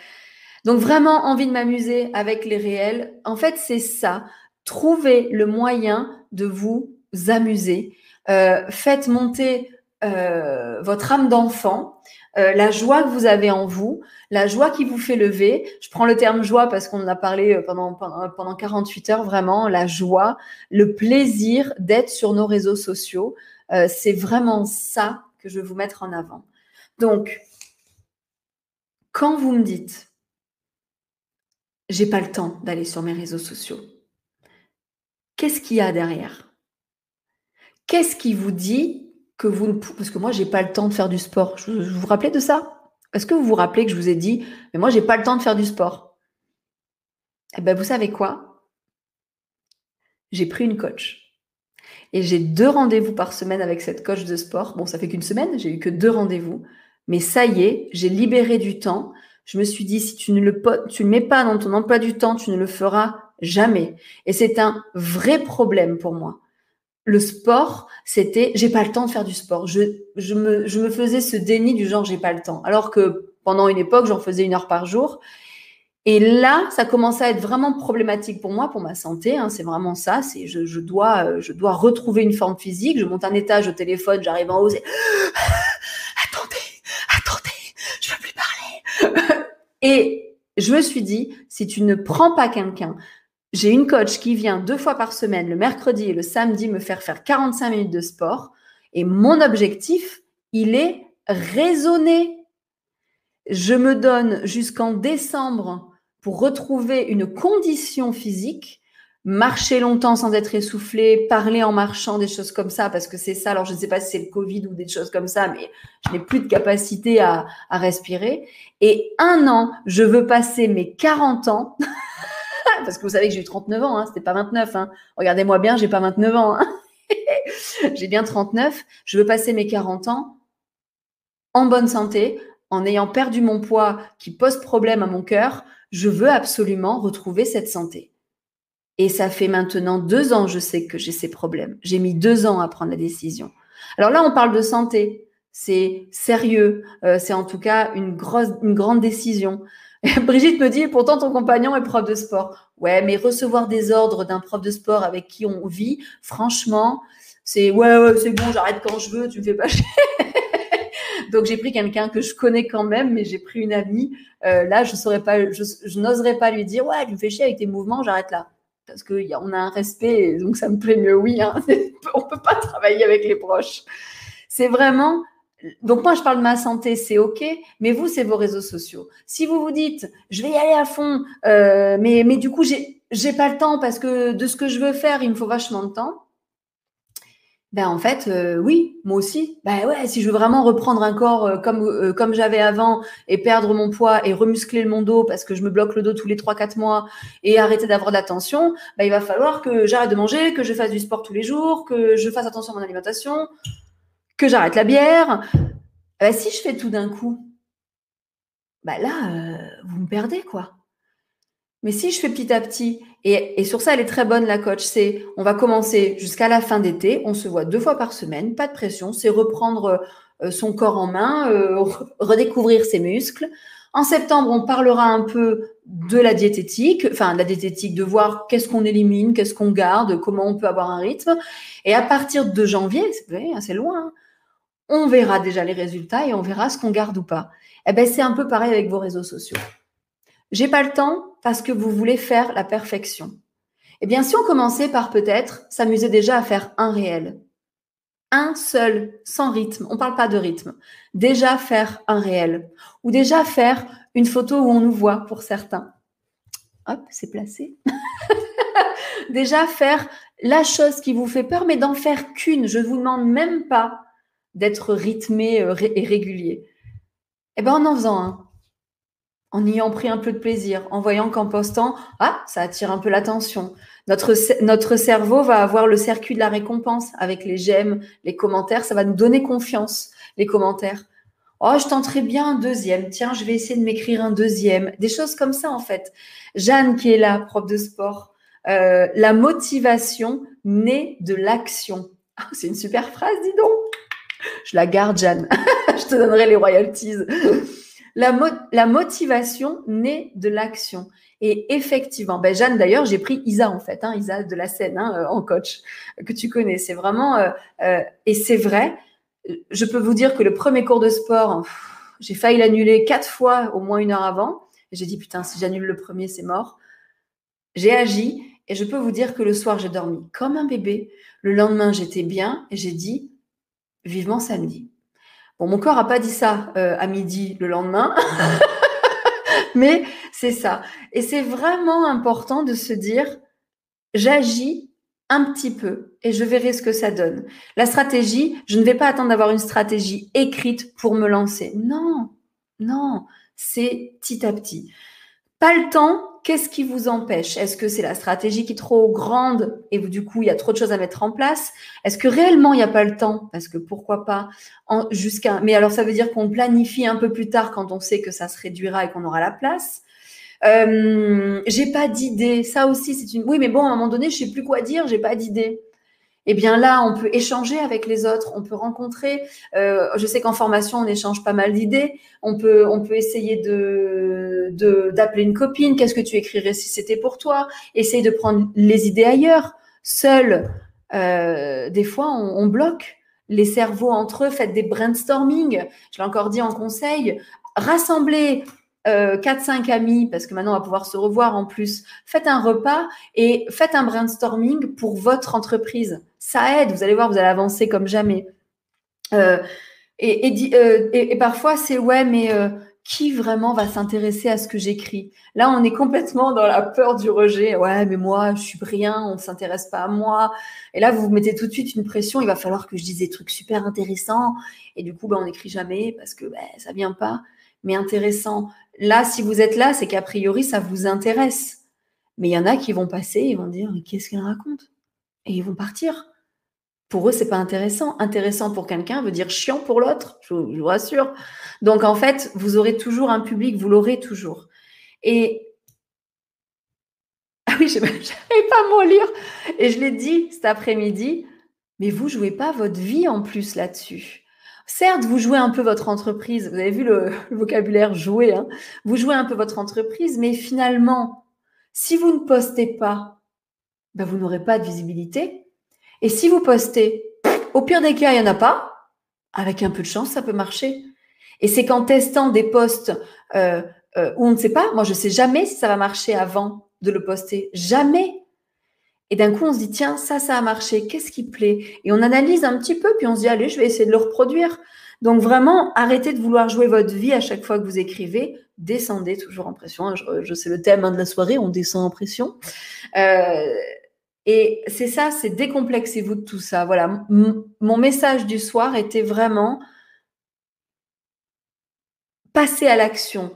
Donc vraiment envie de m'amuser avec les réels. En fait, c'est ça. Trouvez le moyen de vous amuser. faites monter euh, votre âme d'enfant, euh, la joie que vous avez en vous, la joie qui vous fait lever. Je prends le terme joie parce qu'on en a parlé euh, pendant, pendant, pendant 48 heures, vraiment, la joie, le plaisir d'être sur nos réseaux sociaux. c'est vraiment ça que je veux vous mettre en avant. Donc, quand vous me dites, j'ai pas le temps d'aller sur mes réseaux sociaux, qu'est-ce qu'il y a derrière? Qu'est-ce qui vous dit que vous ne parce que moi j'ai pas le temps de faire du sport. Je, vous, vous rappelez de ça? Est-ce que vous vous rappelez que je vous ai dit mais moi j'ai pas le temps de faire du sport Eh ben vous savez quoi? J'ai pris une coach et j'ai deux rendez-vous par semaine avec cette coach de sport. Bon, ça fait qu'une semaine, j'ai eu que deux rendez-vous, mais ça y est, j'ai libéré du temps. Je me suis dit si tu ne le tu le mets pas dans ton emploi du temps, tu ne le feras jamais. Et c'est un vrai problème pour moi le sport, c'était j'ai pas le temps de faire du sport. Je, je, me, je me faisais ce déni du genre j'ai pas le temps. Alors que pendant une époque, j'en faisais une heure par jour. Et là, ça commence à être vraiment problématique pour moi, pour ma santé. Hein, c'est vraiment ça. C'est je, je, dois, euh, je dois retrouver une forme physique. Je monte un étage au téléphone, j'arrive en haut. attendez, attendez, je veux plus parler. Et je me suis dit, si tu ne prends pas quelqu'un, j'ai une coach qui vient deux fois par semaine, le mercredi et le samedi, me faire faire 45 minutes de sport. Et mon objectif, il est raisonné. Je me donne jusqu'en décembre pour retrouver une condition physique, marcher longtemps sans être essoufflé, parler en marchant, des choses comme ça, parce que c'est ça. Alors, je ne sais pas si c'est le Covid ou des choses comme ça, mais je n'ai plus de capacité à, respirer. Et un an, je veux passer mes 40 ans, parce que vous savez que j'ai eu 39 ans, hein, c'était pas 29. Hein. Regardez-moi bien, j'ai pas 29 ans. Hein. j'ai bien 39. Je veux passer mes 40 ans en bonne santé, en ayant perdu mon poids qui pose problème à mon cœur, je veux absolument retrouver cette santé. Et ça fait maintenant deux ans, je sais que j'ai ces problèmes. J'ai mis deux ans à prendre la décision. Alors là, on parle de santé. C'est sérieux. Euh, c'est en tout cas une, grosse, une grande décision. Brigitte me dit, pourtant ton compagnon est prof de sport. Ouais, mais recevoir des ordres d'un prof de sport avec qui on vit, franchement, c'est ouais, ouais c'est bon, j'arrête quand je veux, tu me fais pas chier. Donc j'ai pris quelqu'un que je connais quand même, mais j'ai pris une amie. Euh, là, je saurais pas, je, n'oserais pas lui dire ouais, tu me fais chier avec tes mouvements, j'arrête là. Parce qu'on a, un respect, donc ça me plaît mieux. Oui, hein, on peut pas travailler avec les proches. C'est vraiment. Donc moi, je parle de ma santé, c'est ok, mais vous, c'est vos réseaux sociaux. Si vous vous dites, je vais y aller à fond, euh, mais du coup, j'ai j'ai pas le temps parce que de ce que je veux faire, il me faut vachement de temps ben en fait, euh, oui, moi aussi. Ben ouais, si je veux vraiment reprendre un corps euh, comme j'avais avant et perdre mon poids et remuscler mon dos parce que je me bloque le dos tous les 3-4 mois et arrêter d'avoir de l'attention, ben il va falloir que j'arrête de manger, que je fasse du sport tous les jours, que je fasse attention à mon alimentation, que j'arrête la bière. Ben, si je fais tout d'un coup, ben là, vous me perdez quoi. Mais si je fais petit à petit, et, sur ça, elle est très bonne, la coach, c'est on va commencer jusqu'à la fin d'été, on se voit deux fois par semaine, pas de pression, c'est reprendre euh, son corps en main, euh, redécouvrir ses muscles. En septembre, on parlera un peu de la diététique, enfin de la diététique, de voir qu'est-ce qu'on élimine, qu'est-ce qu'on garde, comment on peut avoir un rythme. Et à partir de janvier, c'est loin, hein, on verra déjà les résultats et on verra ce qu'on garde ou pas. Eh ben, c'est un peu pareil avec vos réseaux sociaux. J'ai pas le temps parce que vous voulez faire la perfection. Eh bien, si on commençait par peut-être s'amuser déjà à faire un réel, un seul, sans rythme, on ne parle pas de rythme, déjà faire un réel, ou déjà faire une photo où on nous voit pour certains. Hop, c'est placé. déjà faire la chose qui vous fait peur, mais d'en faire qu'une. Je ne vous demande même pas d'être rythmé euh, et régulier. Eh bien, en en faisant un, en ayant pris un peu de plaisir, en voyant qu'en postant, ah, ça attire un peu l'attention. Notre, cerveau va avoir le circuit de la récompense avec les j'aime, les commentaires, ça va nous donner confiance, les commentaires. Oh, je tenterai bien un deuxième. Tiens, je vais essayer de m'écrire un deuxième. Des choses comme ça, en fait. Jeanne, qui est là, prof de sport, euh, la motivation naît de l'action. Ah, c'est une super phrase, dis donc. Je la garde, Jeanne. je te donnerai les royalties. La, motivation naît de l'action. Et effectivement, ben Jeanne, d'ailleurs, j'ai pris Isa en fait, hein, Isa de la scène hein, euh, en coach que tu connais. C'est vraiment euh, euh, et c'est vrai. Je peux vous dire que le premier cours de sport, j'ai failli l'annuler quatre fois au moins une heure avant. J'ai dit putain, si j'annule le premier, c'est mort. J'ai agi et je peux vous dire que le soir, j'ai dormi comme un bébé. Le lendemain, j'étais bien et j'ai dit vivement samedi. Bon, mon corps n'a pas dit ça euh, à midi le lendemain, mais c'est ça. Et c'est vraiment important de se dire, j'agis un petit peu et je verrai ce que ça donne. La stratégie, je ne vais pas attendre d'avoir une stratégie écrite pour me lancer. Non, non, c'est petit à petit. Pas le temps, qu'est-ce qui vous empêche? Est-ce que c'est la stratégie qui est trop grande et du coup, il y a trop de choses à mettre en place? Est-ce que réellement, il n'y a pas le temps? Parce que pourquoi pas jusqu'à... Mais alors, ça veut dire qu'on planifie un peu plus tard quand on sait que ça se réduira et qu'on aura la place. Euh, j'ai pas d'idée. Ça aussi, c'est une... Oui, mais bon, à un moment donné, je sais plus quoi dire, j'ai pas d'idée. Eh bien là, on peut échanger avec les autres, on peut rencontrer. Euh, je sais qu'en formation, on échange pas mal d'idées. On peut, on peut essayer de d'appeler une copine. Qu'est-ce que tu écrirais si c'était pour toi? Essaye de prendre les idées ailleurs. Seul, euh, des fois, on, on bloque les cerveaux entre eux. Faites des brainstorming. Je l'ai encore dit en conseil. Rassemblez euh, 4-5 amis, parce que maintenant on va pouvoir se revoir en plus, faites un repas et faites un brainstorming pour votre entreprise. Ça aide, vous allez voir, vous allez avancer comme jamais. Euh, euh, et, et, parfois c'est ouais, mais euh, qui vraiment va s'intéresser à ce que j'écris? Là, on est complètement dans la peur du rejet. Ouais, mais moi, je suis rien, on ne s'intéresse pas à moi. Et là, vous vous mettez tout de suite une pression. Il va falloir que je dise des trucs super intéressants. Et du coup, ben, on n'écrit jamais parce que ben, ça vient pas. Mais intéressant. Là, si vous êtes là, c'est qu'a priori, ça vous intéresse. Mais il y en a qui vont passer, ils vont dire, mais qu'est-ce qu'elle raconte Et ils vont partir. Pour eux, c'est pas intéressant. Intéressant pour quelqu'un veut dire chiant pour l'autre, je, vous rassure. Donc, en fait, vous aurez toujours un public, vous l'aurez toujours. Et ah oui, je n'arrive pas à m'en lire. Et je l'ai dit cet après-midi, mais vous jouez pas votre vie en plus là-dessus. Certes, vous jouez un peu votre entreprise. Vous avez vu le, vocabulaire jouer. Hein vous jouez un peu votre entreprise, mais finalement, si vous ne postez pas, ben vous n'aurez pas de visibilité. Et si vous postez, au pire des cas, il n'y en a pas. Avec un peu de chance, ça peut marcher. Et c'est qu'en testant des posts euh, euh, où on ne sait pas, moi je ne sais jamais si ça va marcher avant de le poster. Jamais. Et d'un coup, on se dit, tiens, ça, ça a marché, qu'est-ce qui plaît? Et on analyse un petit peu, puis on se dit, allez, je vais essayer de le reproduire. Donc vraiment, arrêtez de vouloir jouer votre vie à chaque fois que vous écrivez. Descendez toujours en pression. Je, sais le thème hein, de la soirée, on descend en pression. Euh, et c'est ça, c'est décomplexez-vous de tout ça. Voilà, mon message du soir était vraiment passer à l'action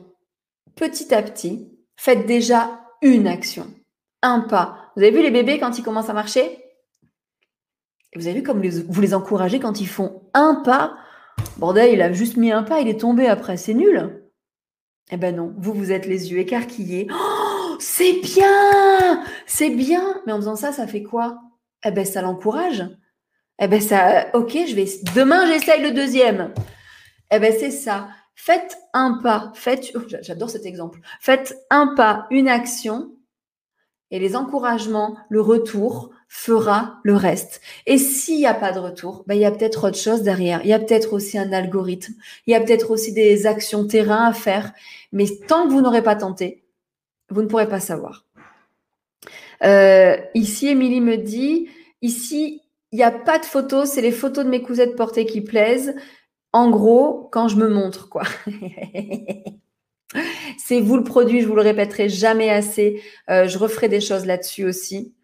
petit à petit. Faites déjà une action, un pas vous avez vu les bébés quand ils commencent à marcher? Vous avez vu comme vous les encouragez quand ils font un pas? Bordel, il a juste mis un pas, il est tombé après, c'est nul. Eh ben non, vous, vous êtes les yeux écarquillés. Oh, c'est bien C'est bien Mais en faisant ça, ça fait quoi? Eh ben ça l'encourage. Eh ben ça, ok, je vais. Demain, j'essaye le deuxième. Eh ben c'est ça. Faites un pas. Faites. Oh, j'adore cet exemple. Faites un pas, une action et les encouragements, le retour fera le reste. Et s'il n'y a pas de retour, ben, il y a peut-être autre chose derrière. Il y a peut-être aussi un algorithme. Il y a peut-être aussi des actions terrain à faire. Mais tant que vous n'aurez pas tenté, vous ne pourrez pas savoir. Euh, ici, Émilie me dit, ici, il n'y a pas de photos, c'est les photos de mes cousettes portées qui plaisent. En gros, quand je me montre, quoi. C'est vous le produit, je vous le répéterai jamais assez. Euh, je referai des choses là-dessus aussi.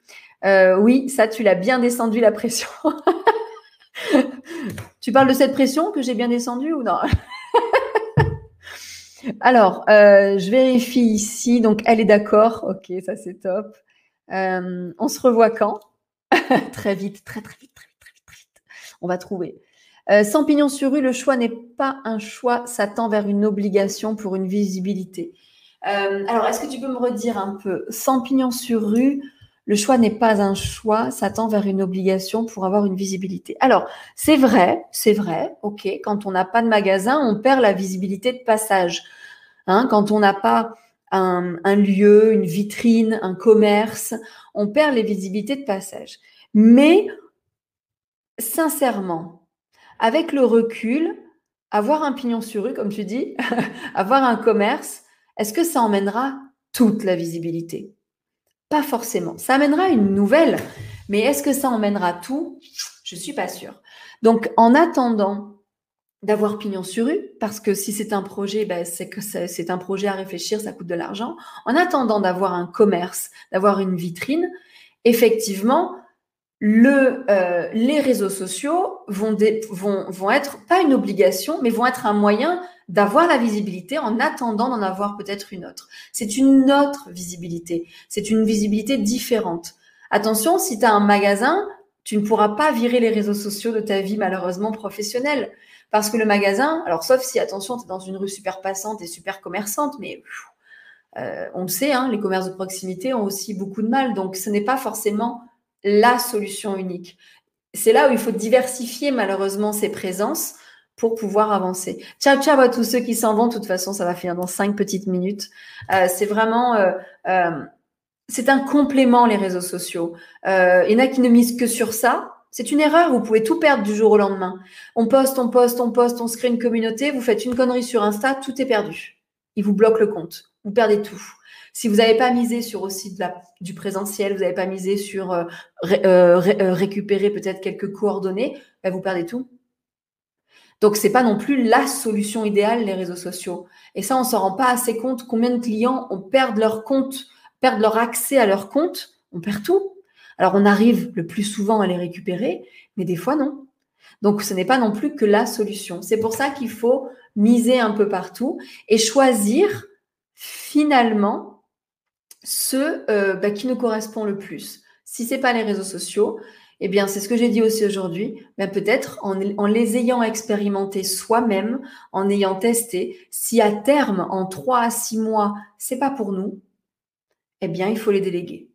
Euh, oui, ça, tu l'as bien descendu la pression. tu parles de cette pression que j'ai bien descendue ou non? Alors, euh, je vérifie ici. Donc, elle est d'accord. Ok, ça c'est top. on se revoit quand? Très vite, très très vite, très vite, très vite, très vite. On va trouver. Euh, sans pignon sur rue, le choix n'est pas un choix, ça tend vers une obligation pour une visibilité. Euh, alors, est-ce que tu peux me redire un peu? Sans pignon sur rue, le choix n'est pas un choix, ça tend vers une obligation pour avoir une visibilité. Alors, c'est vrai, c'est vrai, ok, quand on n'a pas de magasin, on perd la visibilité de passage. Hein, quand on n'a pas un, un, lieu, une vitrine, un commerce, on perd les visibilités de passage. Mais, sincèrement, avec le recul, avoir un pignon sur rue, comme tu dis, avoir un commerce, est-ce que ça emmènera toute la visibilité? Pas forcément. Ça amènera une nouvelle, mais est-ce que ça emmènera tout? Je ne suis pas sûre. Donc, en attendant d'avoir pignon sur rue, parce que si c'est un projet, ben, c'est que c'est un projet à réfléchir, ça coûte de l'argent. En attendant d'avoir un commerce, d'avoir une vitrine, effectivement, le, euh, les réseaux sociaux vont, vont, vont être pas une obligation, mais vont être un moyen d'avoir la visibilité en attendant d'en avoir peut-être une autre. C'est une autre visibilité. C'est une visibilité différente. Attention, si tu as un magasin, tu ne pourras pas virer les réseaux sociaux de ta vie malheureusement professionnelle. Parce que le magasin, alors sauf si, attention, tu es dans une rue super passante et super commerçante, mais euh, on le sait, hein, les commerces de proximité ont aussi beaucoup de mal. Donc ce n'est pas forcément la solution unique. c'est là où il faut diversifier malheureusement ses présences pour pouvoir avancer. Ciao, ciao à tous ceux qui s'en vont. De toute façon, ça va finir dans cinq petites minutes. Euh, c'est vraiment, euh, euh, c'est un complément les réseaux sociaux. il y en a qui ne misent que sur ça. C'est une erreur. Vous pouvez tout perdre du jour au lendemain. On poste, on poste, on poste, on se crée une communauté. Vous faites une connerie sur Insta, tout est perdu. Il vous bloque le compte. Vous perdez tout. Si vous n'avez pas misé sur aussi du présentiel, vous n'avez pas misé sur récupérer peut-être quelques coordonnées, ben, vous perdez tout. Donc, c'est pas non plus la solution idéale, les réseaux sociaux. Et ça, on s'en rend pas assez compte combien de clients ont perdent leur compte, perdent leur accès à leur compte, on perd tout. Alors, on arrive le plus souvent à les récupérer, mais des fois, non. Donc, ce n'est pas non plus que la solution. C'est pour ça qu'il faut miser un peu partout et choisir finalement ce euh, bah, qui nous correspond le plus. Si c'est pas les réseaux sociaux, eh bien, c'est ce que j'ai dit aussi aujourd'hui. Mais peut-être en, les ayant expérimentés soi-même, en ayant testé, si à terme, en trois à six mois, c'est pas pour nous, eh bien, il faut les déléguer.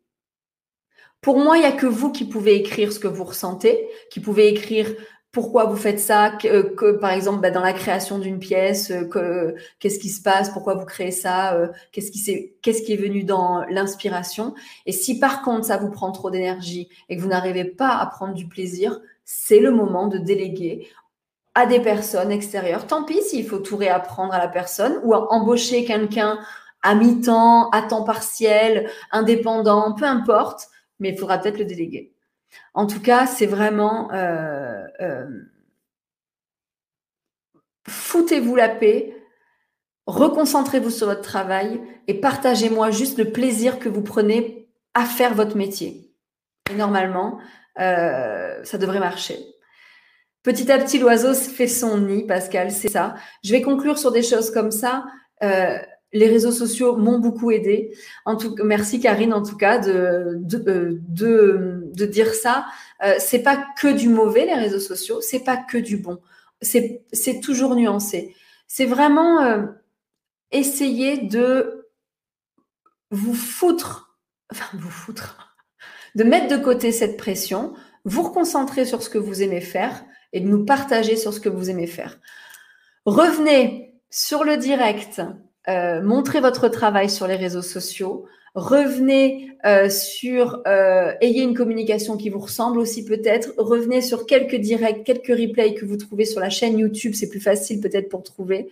Pour moi, il n'y a que vous qui pouvez écrire ce que vous ressentez, qui pouvez écrire pourquoi vous faites ça, que, par exemple bah, dans la création d'une pièce, euh, qu'est-ce qui se passe, pourquoi vous créez ça, euh, qu'est-ce qui, est, qu'est-ce qui est venu dans l'inspiration? Et si par contre ça vous prend trop d'énergie et que vous n'arrivez pas à prendre du plaisir, c'est le moment de déléguer à des personnes extérieures. Tant pis s'il faut tout réapprendre à la personne ou embaucher quelqu'un à mi-temps, à temps partiel, indépendant, peu importe, mais il faudra peut-être le déléguer. En tout cas, c'est vraiment euh, euh, foutez-vous la paix, reconcentrez-vous sur votre travail et partagez-moi juste le plaisir que vous prenez à faire votre métier. Et normalement, euh, ça devrait marcher. Petit à petit, l'oiseau fait son nid, Pascal, c'est ça. Je vais conclure sur des choses comme ça les réseaux sociaux m'ont beaucoup aidé. Merci Karine en tout cas euh, de, dire ça. Euh, c'est pas que du mauvais les réseaux sociaux, c'est pas que du bon. C'est, c'est toujours nuancé. C'est vraiment euh, essayer de vous foutre, enfin vous foutre, de mettre de côté cette pression, vous reconcentrer sur ce que vous aimez faire et de nous partager sur ce que vous aimez faire. Revenez sur le direct euh, montrez votre travail sur les réseaux sociaux, revenez euh, sur, euh, ayez une communication qui vous ressemble aussi peut-être, revenez sur quelques directs, quelques replays que vous trouvez sur la chaîne YouTube, c'est plus facile peut-être pour trouver,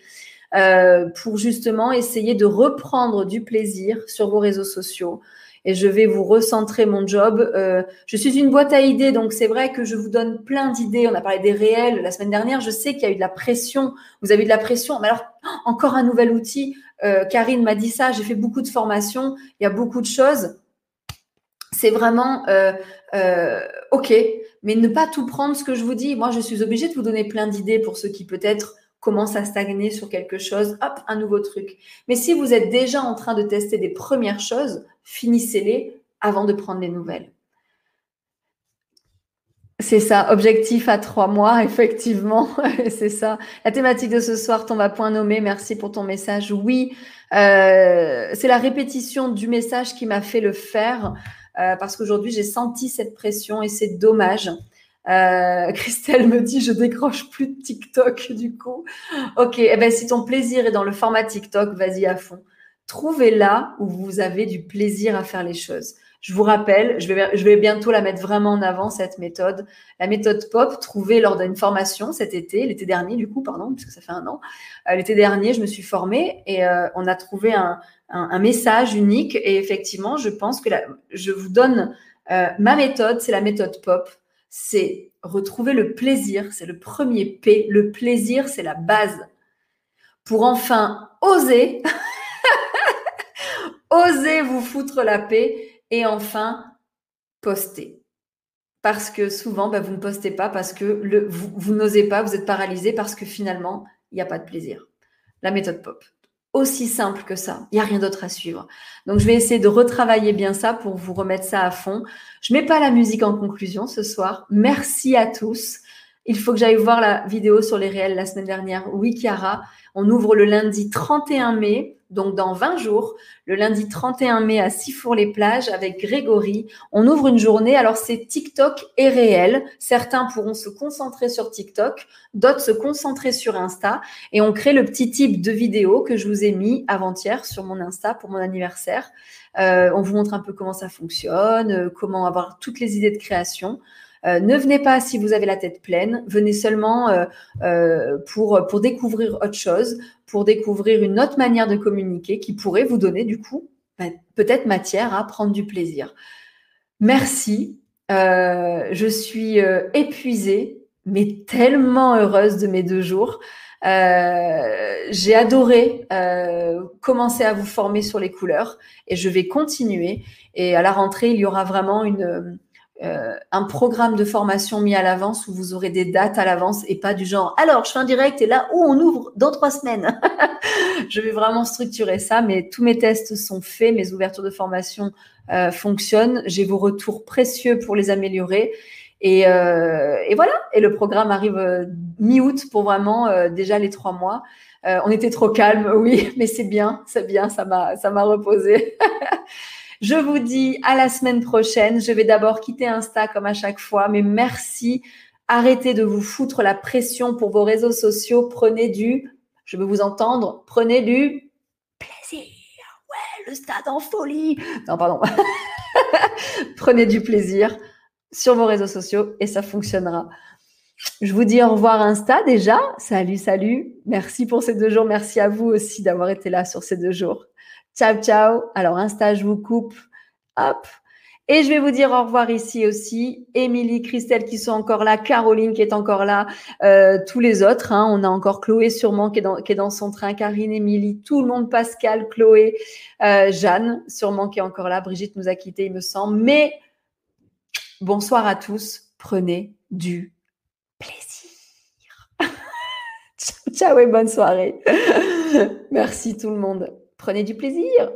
pour justement essayer de reprendre du plaisir sur vos réseaux sociaux, et je vais vous recentrer mon job. Euh, je suis une boîte à idées, donc c'est vrai que je vous donne plein d'idées. On a parlé des réels la semaine dernière. Je sais qu'il y a eu de la pression. Vous avez eu de la pression. Mais alors, encore un nouvel outil. Euh, Karine m'a dit ça. J'ai fait beaucoup de formations. Il y a beaucoup de choses. C'est vraiment euh, OK, mais ne pas tout prendre ce que je vous dis. Moi, je suis obligée de vous donner plein d'idées pour ceux qui peut-être commence à stagner sur quelque chose, hop, un nouveau truc. Mais si vous êtes déjà en train de tester des premières choses, finissez-les avant de prendre les nouvelles. C'est ça, objectif à trois mois, effectivement, c'est ça. La thématique de ce soir tombe à point nommé. Merci pour ton message. Oui, euh, c'est la répétition du message qui m'a fait le faire euh, parce qu'aujourd'hui j'ai senti cette pression et c'est dommage. Euh, Christelle me dit je décroche plus de TikTok du coup. Ok, eh ben si ton plaisir est dans le format TikTok, vas-y à fond. Trouvez là où vous avez du plaisir à faire les choses. Je vous rappelle, je vais, bientôt la mettre vraiment en avant, cette méthode. La méthode POP, trouvée lors d'une formation cet été, l'été dernier du coup, pardon, puisque ça fait un an. Euh, l'été dernier, je me suis formée et euh, on a trouvé un, message unique. Et effectivement, je pense que je vous donne euh, ma méthode, c'est la méthode POP c'est retrouver le plaisir, c'est le premier P. Le plaisir, c'est la base. Pour enfin oser, oser vous foutre la paix et enfin poster. Parce que souvent, bah, vous ne postez pas parce que vous, vous n'osez pas, vous êtes paralysé parce que finalement, il n'y a pas de plaisir. La méthode POP aussi simple que ça. Il n'y a rien d'autre à suivre. Donc, je vais essayer de retravailler bien ça pour vous remettre ça à fond. Je mets pas la musique en conclusion ce soir. Merci à tous. Il faut que j'aille voir la vidéo sur les réels la semaine dernière. Oui, Chiara, on ouvre le lundi 31 mai donc dans 20 jours, le lundi 31 mai à Sifour-les-Plages avec Grégory. On ouvre une journée, alors c'est TikTok et réel. Certains pourront se concentrer sur TikTok, d'autres se concentrer sur Insta. Et on crée le petit type de vidéo que je vous ai mis avant-hier sur mon Insta pour mon anniversaire. Euh, on vous montre un peu comment ça fonctionne, euh, comment avoir toutes les idées de création. Euh, ne venez pas si vous avez la tête pleine, venez seulement euh, euh, pour, pour découvrir autre chose, pour découvrir une autre manière de communiquer qui pourrait vous donner du coup ben, peut-être matière à prendre du plaisir. Merci, je suis épuisée, mais tellement heureuse de mes deux jours. j'ai adoré commencer à vous former sur les couleurs et je vais continuer. Et à la rentrée, il y aura vraiment une, euh, un programme de formation mis à l'avance où vous aurez des dates à l'avance et pas du genre alors je fais un direct et là où on ouvre dans trois semaines. je vais vraiment structurer ça, mais tous mes tests sont faits, mes ouvertures de formation euh, fonctionnent. J'ai vos retours précieux pour les améliorer. Et, euh, et voilà, et le programme arrive mi-août pour vraiment déjà les trois mois. on était trop calme, oui, mais c'est bien, c'est bien, ça m'a reposé. Je vous dis à la semaine prochaine. Je vais d'abord quitter Insta comme à chaque fois, mais merci. Arrêtez de vous foutre la pression pour vos réseaux sociaux. Prenez du, je veux vous entendre, prenez du plaisir. Ouais, le stade en folie. Non, pardon. prenez du plaisir sur vos réseaux sociaux et ça fonctionnera. Je vous dis au revoir Insta déjà. Salut, salut. Merci pour ces deux jours. Merci à vous aussi d'avoir été là sur ces deux jours. Ciao, ciao. Alors, Insta, je vous coupe. Hop. Et je vais vous dire au revoir ici aussi. Émilie, Christelle qui sont encore là, Caroline qui est encore là, euh, tous les autres. Hein. On a encore Chloé sûrement qui est, dans, qui son train, Karine, Émilie, tout le monde, Pascal, Chloé, euh, Jeanne sûrement qui est encore là. Brigitte nous a quittés, il me semble. Mais bonsoir à tous. Prenez du plaisir. ciao et bonne soirée. Merci tout le monde. Prenez du plaisir.